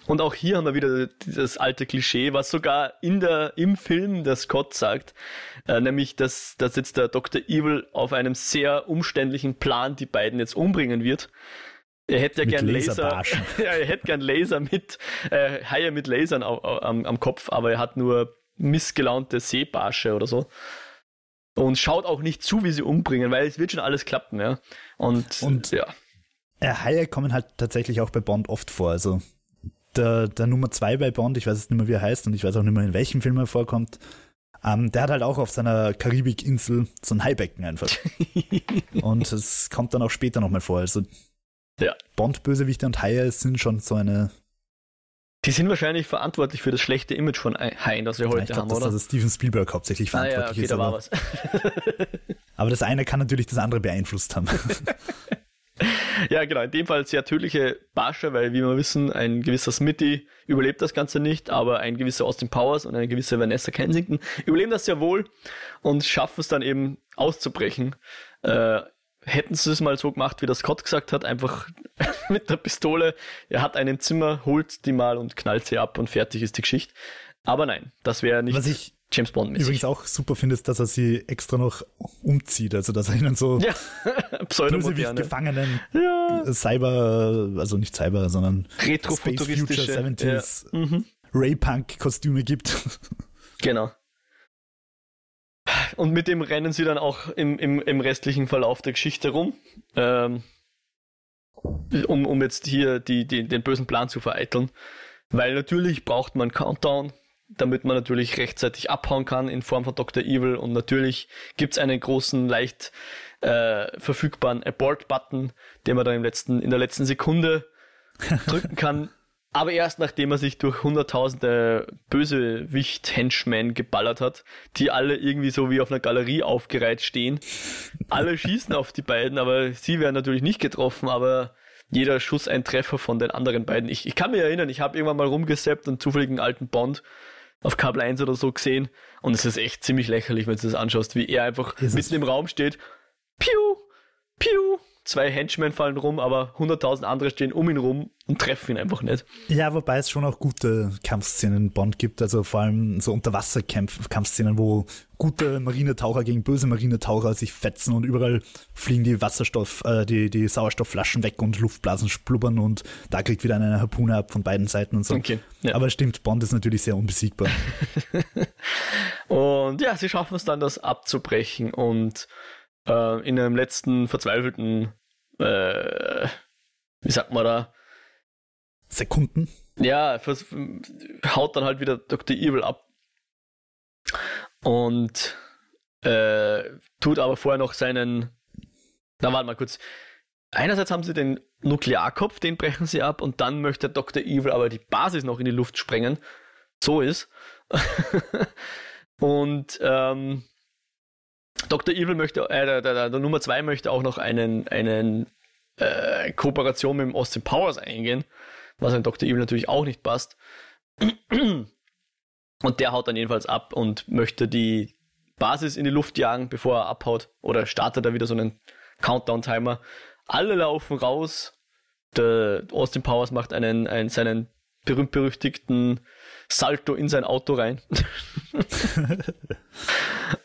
Und auch hier haben wir wieder dieses alte Klischee, was sogar in der, im Film der Scott sagt, äh, nämlich, dass, dass jetzt der Dr. Evil auf einem sehr umständlichen Plan die beiden jetzt umbringen wird. Er hätte ja Mit gern Laser, ja, er hätte gern Laser mit, äh, Haie mit Lasern au, am, am Kopf, aber er hat nur missgelaunte Seebarsche oder so. Und schaut auch nicht zu, wie sie umbringen, weil es wird schon alles klappen, ja. Und, Und- ja. äh, Haie kommen halt tatsächlich auch bei Bond oft vor, also der, der Nummer zwei bei Bond, ich weiß jetzt nicht mehr, wie er heißt und ich weiß auch nicht mehr, in welchem Film er vorkommt, ähm, der hat halt auch auf seiner Karibikinsel so ein Haibecken einfach. und es kommt dann auch später nochmal vor, also Ja. Bond-Bösewichte und Haie sind schon so eine Die sind wahrscheinlich verantwortlich für das schlechte Image von Haien, das wir ich heute glaube, haben, dass oder? also Steven Spielberg hauptsächlich ah verantwortlich ja, okay, ist. da war aber, was. aber das eine kann natürlich das andere beeinflusst haben. ja, genau, in dem Fall sehr tödliche Barsche, weil, wie wir wissen, ein gewisser Smithy überlebt das Ganze nicht, aber ein gewisser Austin Powers und eine gewisse Vanessa Kensington überleben das sehr wohl und schaffen es dann eben auszubrechen. Äh, hätten sie es mal so gemacht, wie das Scott gesagt hat, einfach mit der Pistole, er hat einen Zimmer, holt die mal und knallt sie ab und fertig ist die Geschichte. Aber nein, das wäre nicht Was ich James Bond mäßig. übrigens auch super finde, ist, dass er sie extra noch umzieht, also dass er ihnen so Ja, Bösewicht. Gefangenen Ja, Cyber, also nicht Cyber, sondern Space retrofuturistische. Future 70s Ja. Mhm. Ray-Punk-Kostüme gibt. Genau. Und mit dem rennen sie dann auch im, im, im restlichen Verlauf der Geschichte rum, ähm, um, um jetzt hier die, die, den bösen Plan zu vereiteln. Weil natürlich braucht man Countdown, damit man natürlich rechtzeitig abhauen kann in Form von Dr. Evil. Und natürlich gibt's einen großen, leicht äh, verfügbaren Abort-Button, den man dann im letzten, in der letzten Sekunde drücken kann. Aber erst nachdem er sich durch hunderttausende Bösewicht-Henchmen geballert hat, die alle irgendwie so wie auf einer Galerie aufgereiht stehen. Alle schießen auf die beiden, aber sie werden natürlich nicht getroffen, aber jeder Schuss ein Treffer von den anderen beiden. Ich, ich kann mich erinnern, ich habe irgendwann mal rumgesappt und zufällig einen alten Bond auf Kabel 1 oder so gesehen und es ist echt ziemlich lächerlich, wenn du das anschaust, wie er einfach Ist mitten im Raum steht. Piu, piu, zwei Henchmen fallen rum, aber hunderttausend andere stehen um ihn rum und treffen ihn einfach nicht. Ja, wobei es schon auch gute Kampfszenen in Bond gibt, also vor allem so Unterwasser-Kampfszenen, wo gute Marinetaucher gegen böse Marinetaucher sich fetzen und überall fliegen die Wasserstoff, äh, die, die Sauerstoffflaschen weg und Luftblasen splubbern und da kriegt wieder eine Harpune ab von beiden Seiten und so. Okay, ja. Aber stimmt, Bond ist natürlich sehr unbesiegbar. Und ja, sie schaffen es dann, das abzubrechen und äh, in einem letzten verzweifelten, äh, wie sagt man da, Sekunden. ja, haut dann halt wieder Dr. Evil ab. Und äh, tut aber vorher noch seinen. Na, warte mal kurz. Einerseits haben sie den Nuklearkopf, den brechen sie ab, und dann möchte Dr. Evil aber die Basis noch in die Luft sprengen. So ist. und ähm, Dr. Evil möchte, äh, der, der, der Nummer 2 möchte auch noch einen, einen äh, Kooperation mit dem Austin Powers eingehen, was an Dr. Evil natürlich auch nicht passt. Und der haut dann jedenfalls ab und möchte die Basis in die Luft jagen, bevor er abhaut. Oder startet da wieder so einen Countdown-Timer. Alle laufen raus. Der Austin Powers macht einen, einen seinen berühmt-berüchtigten Salto in sein Auto rein.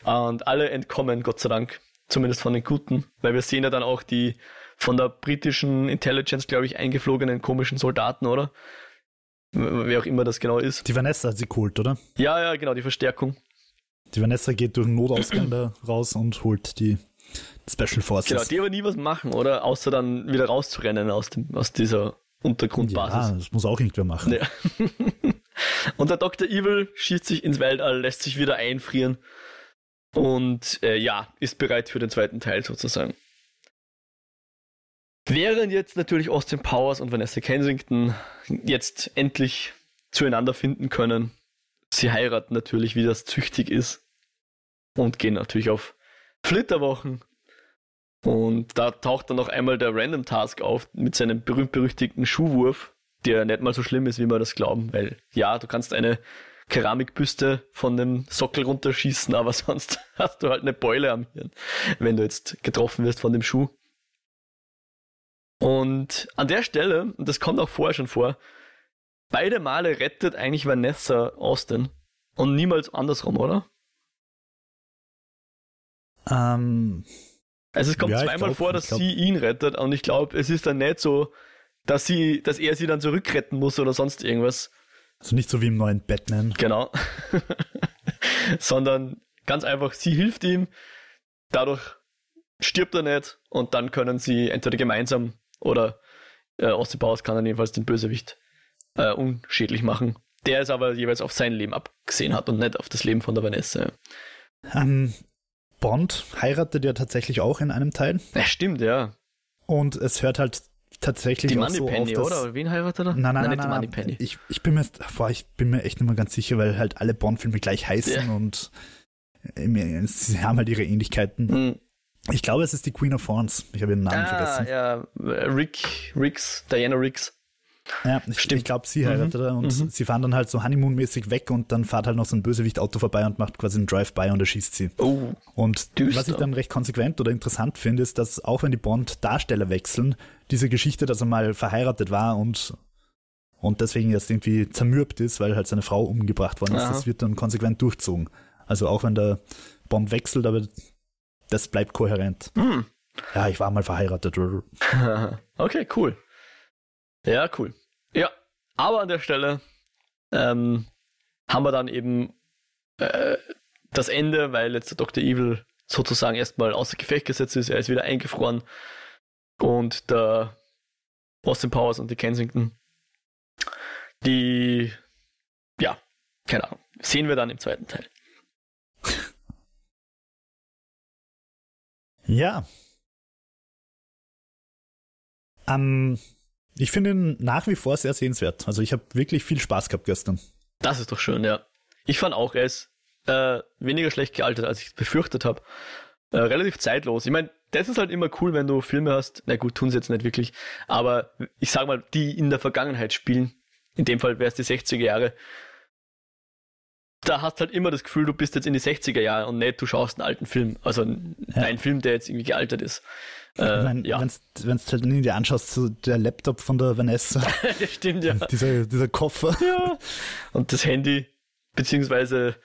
und alle entkommen, Gott sei Dank. Zumindest von den Guten. Weil wir sehen ja dann auch die von der britischen Intelligence, glaube ich, eingeflogenen komischen Soldaten, oder? wer auch immer das genau ist. Die Vanessa hat sie geholt, oder? Ja, ja, genau, die Verstärkung. Die Vanessa geht durch den Notausgang da raus und holt die Special Forces. Genau, die aber nie was machen, oder? Außer dann wieder rauszurennen aus, dem, aus dieser Untergrundbasis. Ja, das muss auch irgendwer machen. Ja. und der Dr. Evil schießt sich ins Weltall, lässt sich wieder einfrieren und äh, ja, ist bereit für den zweiten Teil sozusagen. Während jetzt natürlich Austin Powers und Vanessa Kensington jetzt endlich zueinander finden können, sie heiraten natürlich, wie das züchtig ist und gehen natürlich auf Flitterwochen. Und da taucht dann noch einmal der Random Task auf mit seinem berühmt-berüchtigten Schuhwurf, der nicht mal so schlimm ist, wie wir das glauben, weil ja, du kannst eine Keramikbüste von dem Sockel runterschießen, aber sonst hast du halt eine Beule am Hirn, wenn du jetzt getroffen wirst von dem Schuh. Und an der Stelle, und das kommt auch vorher schon vor, beide Male rettet eigentlich Vanessa Austin und niemals andersrum, oder? Ähm, also es kommt ja, zweimal glaub, vor, dass glaub... sie ihn rettet und ich glaube, es ist dann nicht so, dass sie, dass er sie dann zurückretten muss oder sonst irgendwas. Also nicht so wie im neuen Batman. Genau. Sondern ganz einfach, sie hilft ihm, dadurch stirbt er nicht und dann können sie entweder gemeinsam oder äh, Austin Powers kann dann jedenfalls den Bösewicht äh, unschädlich machen. Der es aber jeweils auf sein Leben abgesehen hat und nicht auf das Leben von der Vanessa. Ähm, Bond heiratet ja tatsächlich auch in einem Teil. Ja, stimmt, ja. Und es hört halt tatsächlich die auch so Penny, auf, oder? Wen heiratet er? Nein, nein, nein, nein, nein. Ich, ich, bin mir, boah, ich bin mir echt nicht mehr ganz sicher, weil halt alle Bond-Filme gleich heißen ja. und äh, sie haben halt ihre Ähnlichkeiten. Mhm. Ich glaube, es ist die Queen of Thorns. Ich habe ihren Namen ah, vergessen. Ja, Rick, Ricks, Diana Ricks. Ja, ich, ich glaube, sie heiratet mhm. und mhm. sie fahren dann halt so Honeymoon-mäßig weg und dann fährt halt noch so ein Bösewicht-Auto vorbei und macht quasi einen Drive-by und erschießt sie. Oh, und düster. was ich dann recht konsequent oder interessant finde, ist, dass auch wenn die Bond-Darsteller wechseln, diese Geschichte, dass er mal verheiratet war und, und deswegen jetzt irgendwie zermürbt ist, weil halt seine Frau umgebracht worden ist, Aha. das wird dann konsequent durchzogen. Also auch wenn der Bond wechselt, aber das bleibt kohärent. Hm. Ja, ich war mal verheiratet. okay, cool. Ja, cool. Ja, aber an der Stelle ähm, haben wir dann eben äh, das Ende, weil jetzt der Dr. Evil sozusagen erstmal außer Gefecht gesetzt ist. Er ist wieder eingefroren. Und der Austin Powers und die Kensington, die, ja, keine Ahnung, sehen wir dann im zweiten Teil. Ja. Ähm, ich finde ihn nach wie vor sehr sehenswert. Also ich habe wirklich viel Spaß gehabt gestern. Das ist doch schön, ja. Ich fand auch, er ist äh, weniger schlecht gealtert, als ich befürchtet habe. Äh, relativ zeitlos. Ich meine, das ist halt immer cool, wenn du Filme hast. Na gut, tun sie jetzt nicht wirklich. Aber ich sag mal, die in der Vergangenheit spielen. In dem Fall wäre es die 60er Jahre da hast halt immer das Gefühl, du bist jetzt in die 60er Jahre und nicht, du schaust einen alten Film. Also ja. einen Film, der jetzt irgendwie gealtert ist. Äh, ich mein, ja. Wenn du halt nie dir anschaust, so der Laptop von der Vanessa. das stimmt, ja. Dieser, dieser Koffer. Ja. Und das Handy, beziehungsweise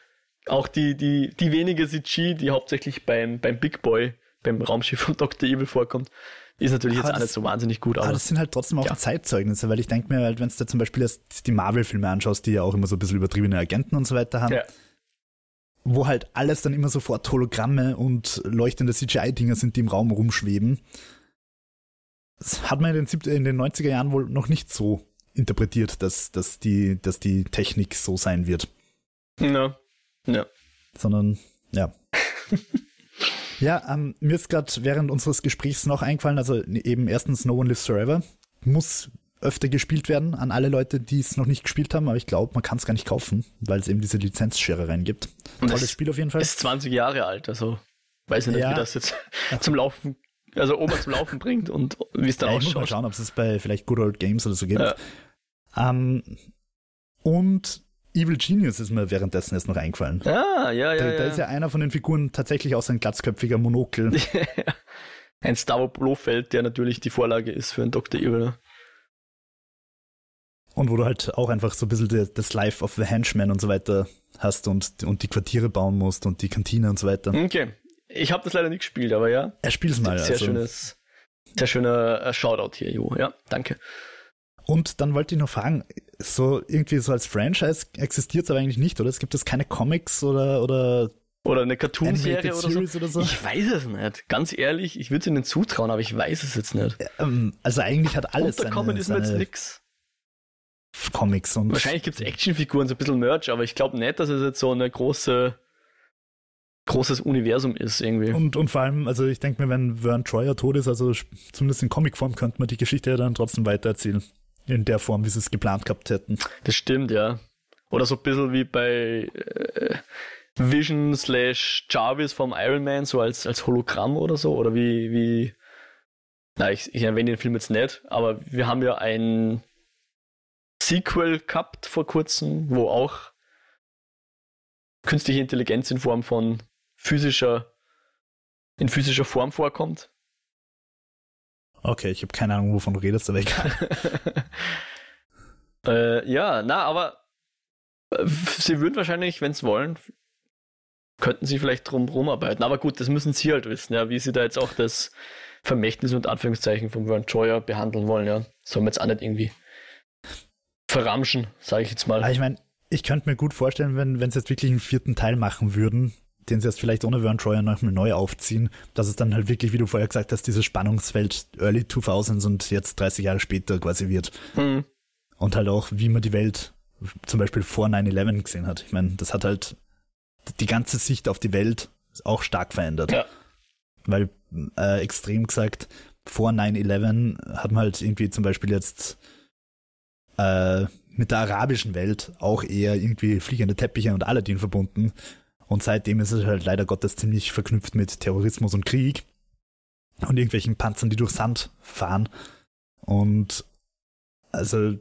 auch die, die, die wenige CG, die hauptsächlich beim, beim Big Boy, beim Raumschiff von Dr. Evil vorkommt, ist natürlich aber jetzt auch nicht so wahnsinnig gut. Aber, aber das sind halt trotzdem auch ja. Zeitzeugnisse, weil ich denke mir halt, wenn du zum Beispiel die Marvel-Filme anschaust, die ja auch immer so ein bisschen übertriebene Agenten und so weiter haben, ja. wo halt alles dann immer sofort Hologramme und leuchtende CGI-Dinger sind, die im Raum rumschweben. Das hat man in den, in den 90er Jahren wohl noch nicht so interpretiert, dass, dass, die, dass die Technik so sein wird. Ja. Ja. Sondern, ja. Ja, ähm, mir ist gerade während unseres Gesprächs noch eingefallen, also eben erstens No One Lives Forever muss öfter gespielt werden an alle Leute, die es noch nicht gespielt haben, aber ich glaube, man kann es gar nicht kaufen, weil es eben diese Lizenzschere reingibt. Und Tolles Spiel auf jeden Fall. Ist 20 Jahre alt, also weiß ich nicht, ja. wie das jetzt zum Laufen, also Oma zum Laufen bringt und wie es da ja, ausschaut. Ich muss mal schauen, ob es bei vielleicht Good Old Games oder so gibt. Ja. Ähm, und Evil Genius ist mir währenddessen erst noch eingefallen. Ah, ja, ja. Da, da ist ja einer von den Figuren tatsächlich auch sein glatzköpfiger Monokel. ein Stavro Blofeld, der natürlich die Vorlage ist für einen Dr. Evil. Und wo du halt auch einfach so ein bisschen das Life of the Henchman und so weiter hast und, und die Quartiere bauen musst und die Kantine und so weiter. Okay. Ich habe das leider nicht gespielt, aber ja. Er spielt es mal. Sehr also. schönes, sehr schöner äh, Shoutout hier, Jo. Ja, danke. Und dann wollte ich noch fragen, so irgendwie so als Franchise existiert es aber eigentlich nicht, oder? Es gibt es keine Comics oder, oder oder eine Cartoon-Serie oder, so. oder so. Ich weiß es nicht. Ganz ehrlich, ich würde es ihnen zutrauen, aber ich weiß es jetzt nicht. Ähm, also eigentlich hat alles Unterkommen ist mir jetzt nix. Comics und. Wahrscheinlich gibt es Actionfiguren, so ein bisschen Merch, aber ich glaube nicht, dass es jetzt so eine große großes Universum ist irgendwie. Und, und vor allem, also ich denke mir, wenn Vern Troyer tot ist, also zumindest in Comicform könnte man die Geschichte ja dann trotzdem weitererzählen. In der Form, wie sie es geplant gehabt hätten. Das stimmt, ja. Oder so ein bisschen wie bei äh, Vision slash Jarvis vom Iron Man, so als, als Hologramm oder so. Oder wie, wie. Na, ich, ich erwähne den Film jetzt nicht, aber wir haben ja ein Sequel gehabt vor kurzem, wo auch künstliche Intelligenz in Form von physischer, in physischer Form vorkommt. Okay, ich habe keine Ahnung, wovon du redest, aber egal. äh, ja, na, aber äh, sie würden wahrscheinlich, wenn sie wollen, könnten sie vielleicht drum rumarbeiten. Aber gut, das müssen sie halt wissen, ja, wie sie da jetzt auch das Vermächtnis und Anführungszeichen von Vern Troyer behandeln wollen, ja. Sollen wir jetzt auch nicht irgendwie verramschen, sage ich jetzt mal. ich meine, ich könnte mir gut vorstellen, wenn, wenn sie jetzt wirklich einen vierten Teil machen würden, den sie jetzt vielleicht ohne Vern Troyer nochmal neu aufziehen, dass es dann halt wirklich, wie du vorher gesagt hast, diese Spannungsfeld Early 2000s und jetzt 30 Jahre später quasi wird. Mhm. Und halt auch, wie man die Welt zum Beispiel vor 9-11 gesehen hat. Ich meine, das hat halt die ganze Sicht auf die Welt auch stark verändert. Ja. Weil, äh, extrem gesagt, vor 9-11 hat man halt irgendwie zum Beispiel jetzt äh, mit der arabischen Welt auch eher irgendwie fliegende Teppiche und Aladdin verbunden. Und seitdem ist es halt leider Gottes ziemlich verknüpft mit Terrorismus und Krieg und irgendwelchen Panzern, die durch Sand fahren. Und also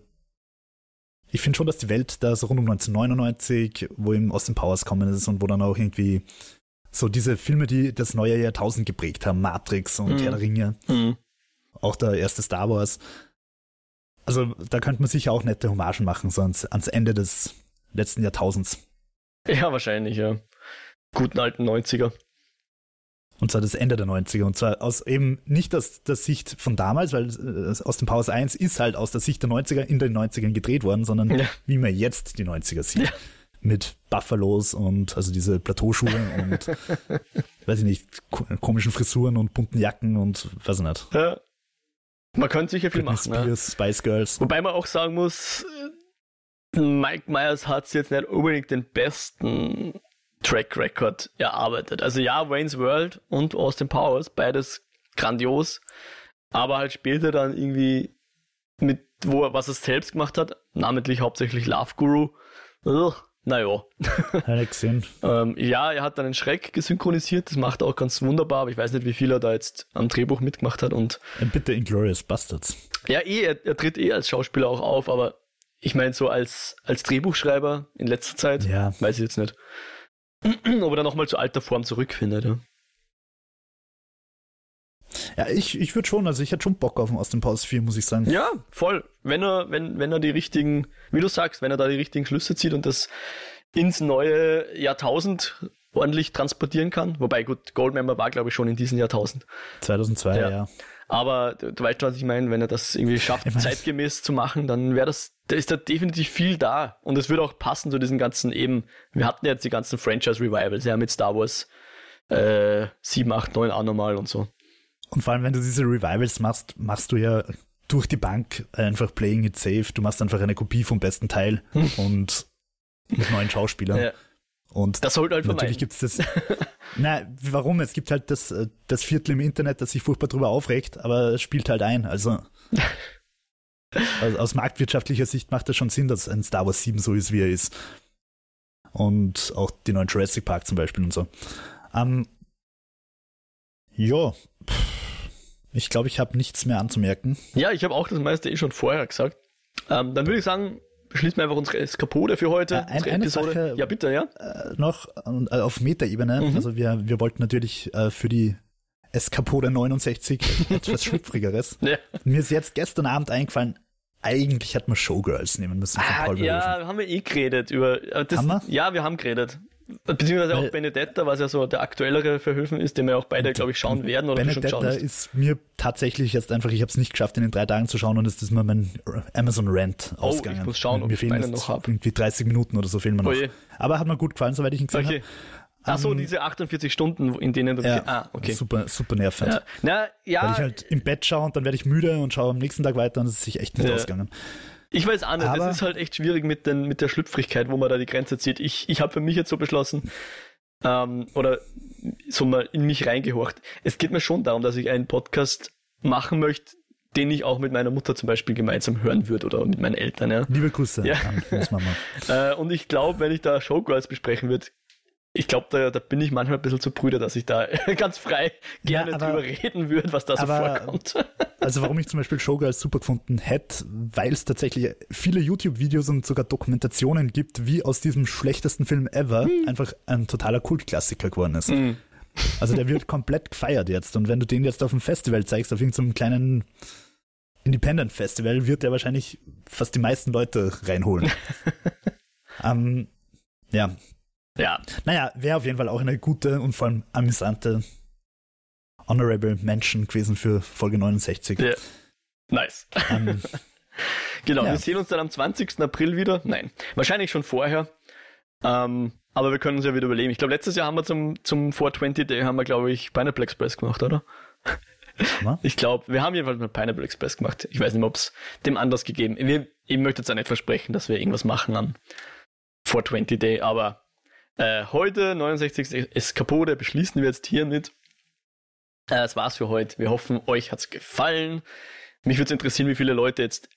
ich finde schon, dass die Welt da so rund um 1999, wo eben Austin Powers kommen ist und wo dann auch irgendwie so diese Filme, die das neue Jahrtausend geprägt haben, Matrix und mhm. Herr der Ringe, mhm. auch der erste Star Wars. Also da könnte man sicher auch nette Hommagen machen, so ans, ans Ende des letzten Jahrtausends. Ja, wahrscheinlich, ja guten alten 90er. Und zwar das Ende der 90er. Und zwar aus eben nicht aus der Sicht von damals, weil äh, aus dem Powers 1 ist halt aus der Sicht der 90er in den 90ern gedreht worden, sondern ja. wie man jetzt die 90er sieht. Ja. Mit Buffalos und also diese Plateauschuhe und weiß ich nicht, komischen Frisuren und bunten Jacken und weiß ich nicht. Ja. Man könnte sicher viel Britney machen. Spears, ne? Spice Girls. Wobei man auch sagen muss, Mike Myers hat jetzt nicht unbedingt den besten Track Record erarbeitet. Also ja, Wayne's World und Austin Powers, beides grandios, aber halt später dann irgendwie mit, wo er, was er selbst gemacht hat, namentlich hauptsächlich Love Guru. naja. gesehen. ähm, ja, er hat dann einen Schreck gesynchronisiert, das macht er auch ganz wunderbar, aber ich weiß nicht, wie viel er da jetzt am Drehbuch mitgemacht hat und. Und bitte Inglourious Bastards. Ja, eh, er, er tritt eh als Schauspieler auch auf, aber ich meine, so als, als Drehbuchschreiber in letzter Zeit, ja. weiß ich jetzt nicht. ob er dann nochmal zu alter Form zurückfindet. Ja, ja ich, ich würde schon, also ich hätte schon Bock auf den Austin Powers 4, muss ich sagen. Ja, voll. Wenn er, wenn, wenn er die richtigen, wie du sagst, wenn er da die richtigen Schlüsse zieht und das ins neue Jahrtausend ordentlich transportieren kann. Wobei, gut, Goldmember war, glaube ich, schon in diesem Jahrtausend. 2002, ja. ja. Aber du, du weißt schon, was ich meine, wenn er das irgendwie schafft, zeitgemäß zu machen, dann wäre das, da ist da definitiv viel da. Und es würde auch passen zu diesen ganzen eben, wir hatten jetzt die ganzen Franchise-Revivals, ja, mit Star Wars äh, 7, 8, 9 auch nochmal und so. Und vor allem, wenn du diese Revivals machst, machst du ja durch die Bank einfach playing it safe. Du machst einfach eine Kopie vom besten Teil und mit neuen Schauspielern. Ja. Und das sollte halt natürlich gibt es das. na, warum? Es gibt halt das, äh, das Viertel im Internet, das sich furchtbar drüber aufregt, aber es spielt halt ein. Also, also aus marktwirtschaftlicher Sicht macht das schon Sinn, dass ein Star Wars 7 so ist, wie er ist. Und auch die neuen Jurassic Park zum Beispiel und so. Ähm, ja, ich glaube, ich habe nichts mehr anzumerken. Ja, ich habe auch das meiste eh schon vorher gesagt. Ähm, dann würde ich sagen, beschließen wir einfach unsere Eskapode für heute. Äh, ein, eine Episode. Sache ja, bitte, ja. Äh, noch äh, auf Metaebene. Mhm. Also wir, wir wollten natürlich äh, für die Eskapode 69 etwas Schlüpfrigeres. ja. Mir ist jetzt gestern Abend eingefallen, eigentlich hätten wir Showgirls nehmen müssen von ah, Paul Ja, haben wir eh geredet über. Das, haben wir? Ja, wir haben geredet. Beziehungsweise auch Benedetta, was ja so der aktuellere Verhöfen ist, den wir auch beide, glaube ich, schauen werden oder Benedetta schon schauen. ist mir tatsächlich jetzt einfach, ich habe es nicht geschafft, in den drei Tagen zu schauen und es ist mal mein Amazon Rant oh, ausgegangen. Ich muss schauen, ob mir ich fehlen noch habe. Irgendwie 30 Minuten oder so fehlen mir noch. Oh Aber hat mir gut gefallen, soweit ich ihn gesehen okay. habe. Ach so, um, diese 48 Stunden, in denen du. Ja, ah, okay. Super, super nervend. Ja. Na, ja. Weil ich halt im Bett schaue und dann werde ich müde und schaue am nächsten Tag weiter und es ist sich echt nicht ja. ausgegangen. Ich weiß auch nicht, das ist halt echt schwierig mit, den, mit der Schlüpfrigkeit, wo man da die Grenze zieht. Ich, ich habe für mich jetzt so beschlossen, ähm, oder so mal in mich reingehorcht. Es geht mir schon darum, dass ich einen Podcast machen möchte, den ich auch mit meiner Mutter zum Beispiel gemeinsam hören würde oder mit meinen Eltern. Ja. Liebe Grüße ja. an Mama. äh, und ich glaube, wenn ich da Showgirls besprechen würde, ich glaube, da, da, bin ich manchmal ein bisschen zu brüder, dass ich da ganz frei gerne ja, aber, drüber reden würde, was da so vorkommt. also warum ich zum Beispiel Showgirls super gefunden hätte, weil es tatsächlich viele YouTube-Videos und sogar Dokumentationen gibt, wie aus diesem schlechtesten Film ever hm. einfach ein totaler Kultklassiker geworden ist. Hm. Also der wird komplett gefeiert jetzt. Und wenn du den jetzt auf dem Festival zeigst, auf irgendeinem kleinen Independent Festival, wird der wahrscheinlich fast die meisten Leute reinholen. ähm, ja, ja. Naja, wäre auf jeden Fall auch eine gute und vor allem amüsante Honorable Mention gewesen für Folge 69. Ja. Nice. Ähm, genau, ja. wir sehen uns dann am 20. April wieder. Nein, wahrscheinlich schon vorher. Ähm, aber wir können uns ja wieder überleben. Ich glaube, letztes Jahr haben wir zum, zum 420 Day haben wir, glaube ich, Pineapple Express gemacht, oder? Ich glaube, wir haben jedenfalls mal Pineapple Express gemacht. Ich weiß nicht, ob es dem anders gegeben. Wir, ich möchte jetzt auch nicht versprechen, dass wir irgendwas machen am 420 Day, aber äh, heute, 69. Eskapode, beschließen wir jetzt hiermit. Äh, das war's für heute. Wir hoffen, euch hat's gefallen. Mich würde interessieren, wie viele Leute jetzt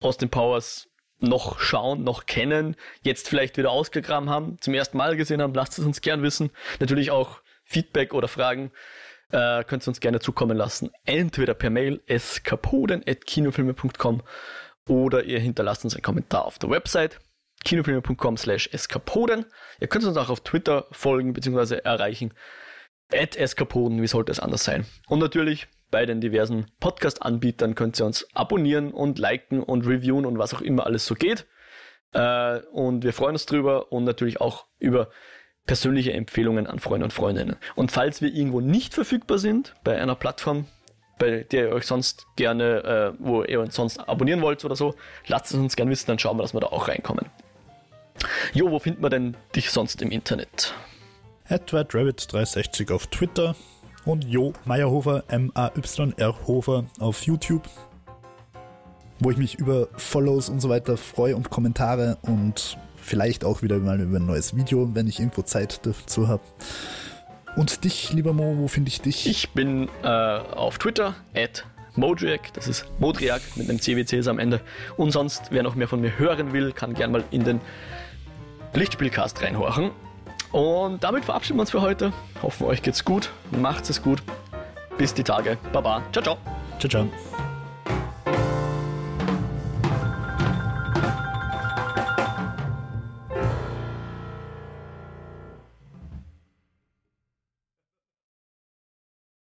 Austin Powers noch schauen, noch kennen, jetzt vielleicht wieder ausgegraben haben, zum ersten Mal gesehen haben. Lasst es uns gern wissen. Natürlich auch Feedback oder Fragen äh, könnt ihr uns gerne zukommen lassen. Entweder per Mail eskapoden.kinofilme.com oder ihr hinterlasst uns einen Kommentar auf der Website kinofilme.com slash eskapoden. Ihr könnt uns auch auf Twitter folgen bzw. erreichen. At eskapoden, wie sollte es anders sein? Und natürlich bei den diversen Podcast-Anbietern könnt ihr uns abonnieren und liken und reviewen und was auch immer alles so geht. Äh, und wir freuen uns drüber und natürlich auch über persönliche Empfehlungen an Freunde und Freundinnen. Und falls wir irgendwo nicht verfügbar sind, bei einer Plattform, bei der ihr euch sonst gerne, äh, wo ihr uns sonst abonnieren wollt oder so, lasst es uns gerne wissen, dann schauen wir, dass wir da auch reinkommen. Jo, wo findet man denn dich sonst im Internet? Edward Rabbit 360 auf Twitter und Jo Meyerhofer, M-A-Y-R Hofer auf YouTube, wo ich mich über Follows und so weiter freue und Kommentare und vielleicht auch wieder mal über ein neues Video, wenn ich irgendwo Zeit dazu habe. Und dich, lieber Mo, wo finde ich dich? Ich bin äh, auf Twitter, at Modriak, das ist Modriak mit einem CWCs am Ende. Und sonst, wer noch mehr von mir hören will, kann gern mal in den Lichtspielcast reinhorchen. Und damit verabschieden wir uns für heute. Hoffen euch geht's gut. Macht's es gut. Bis die Tage. Baba. Ciao, ciao. Ciao, ciao.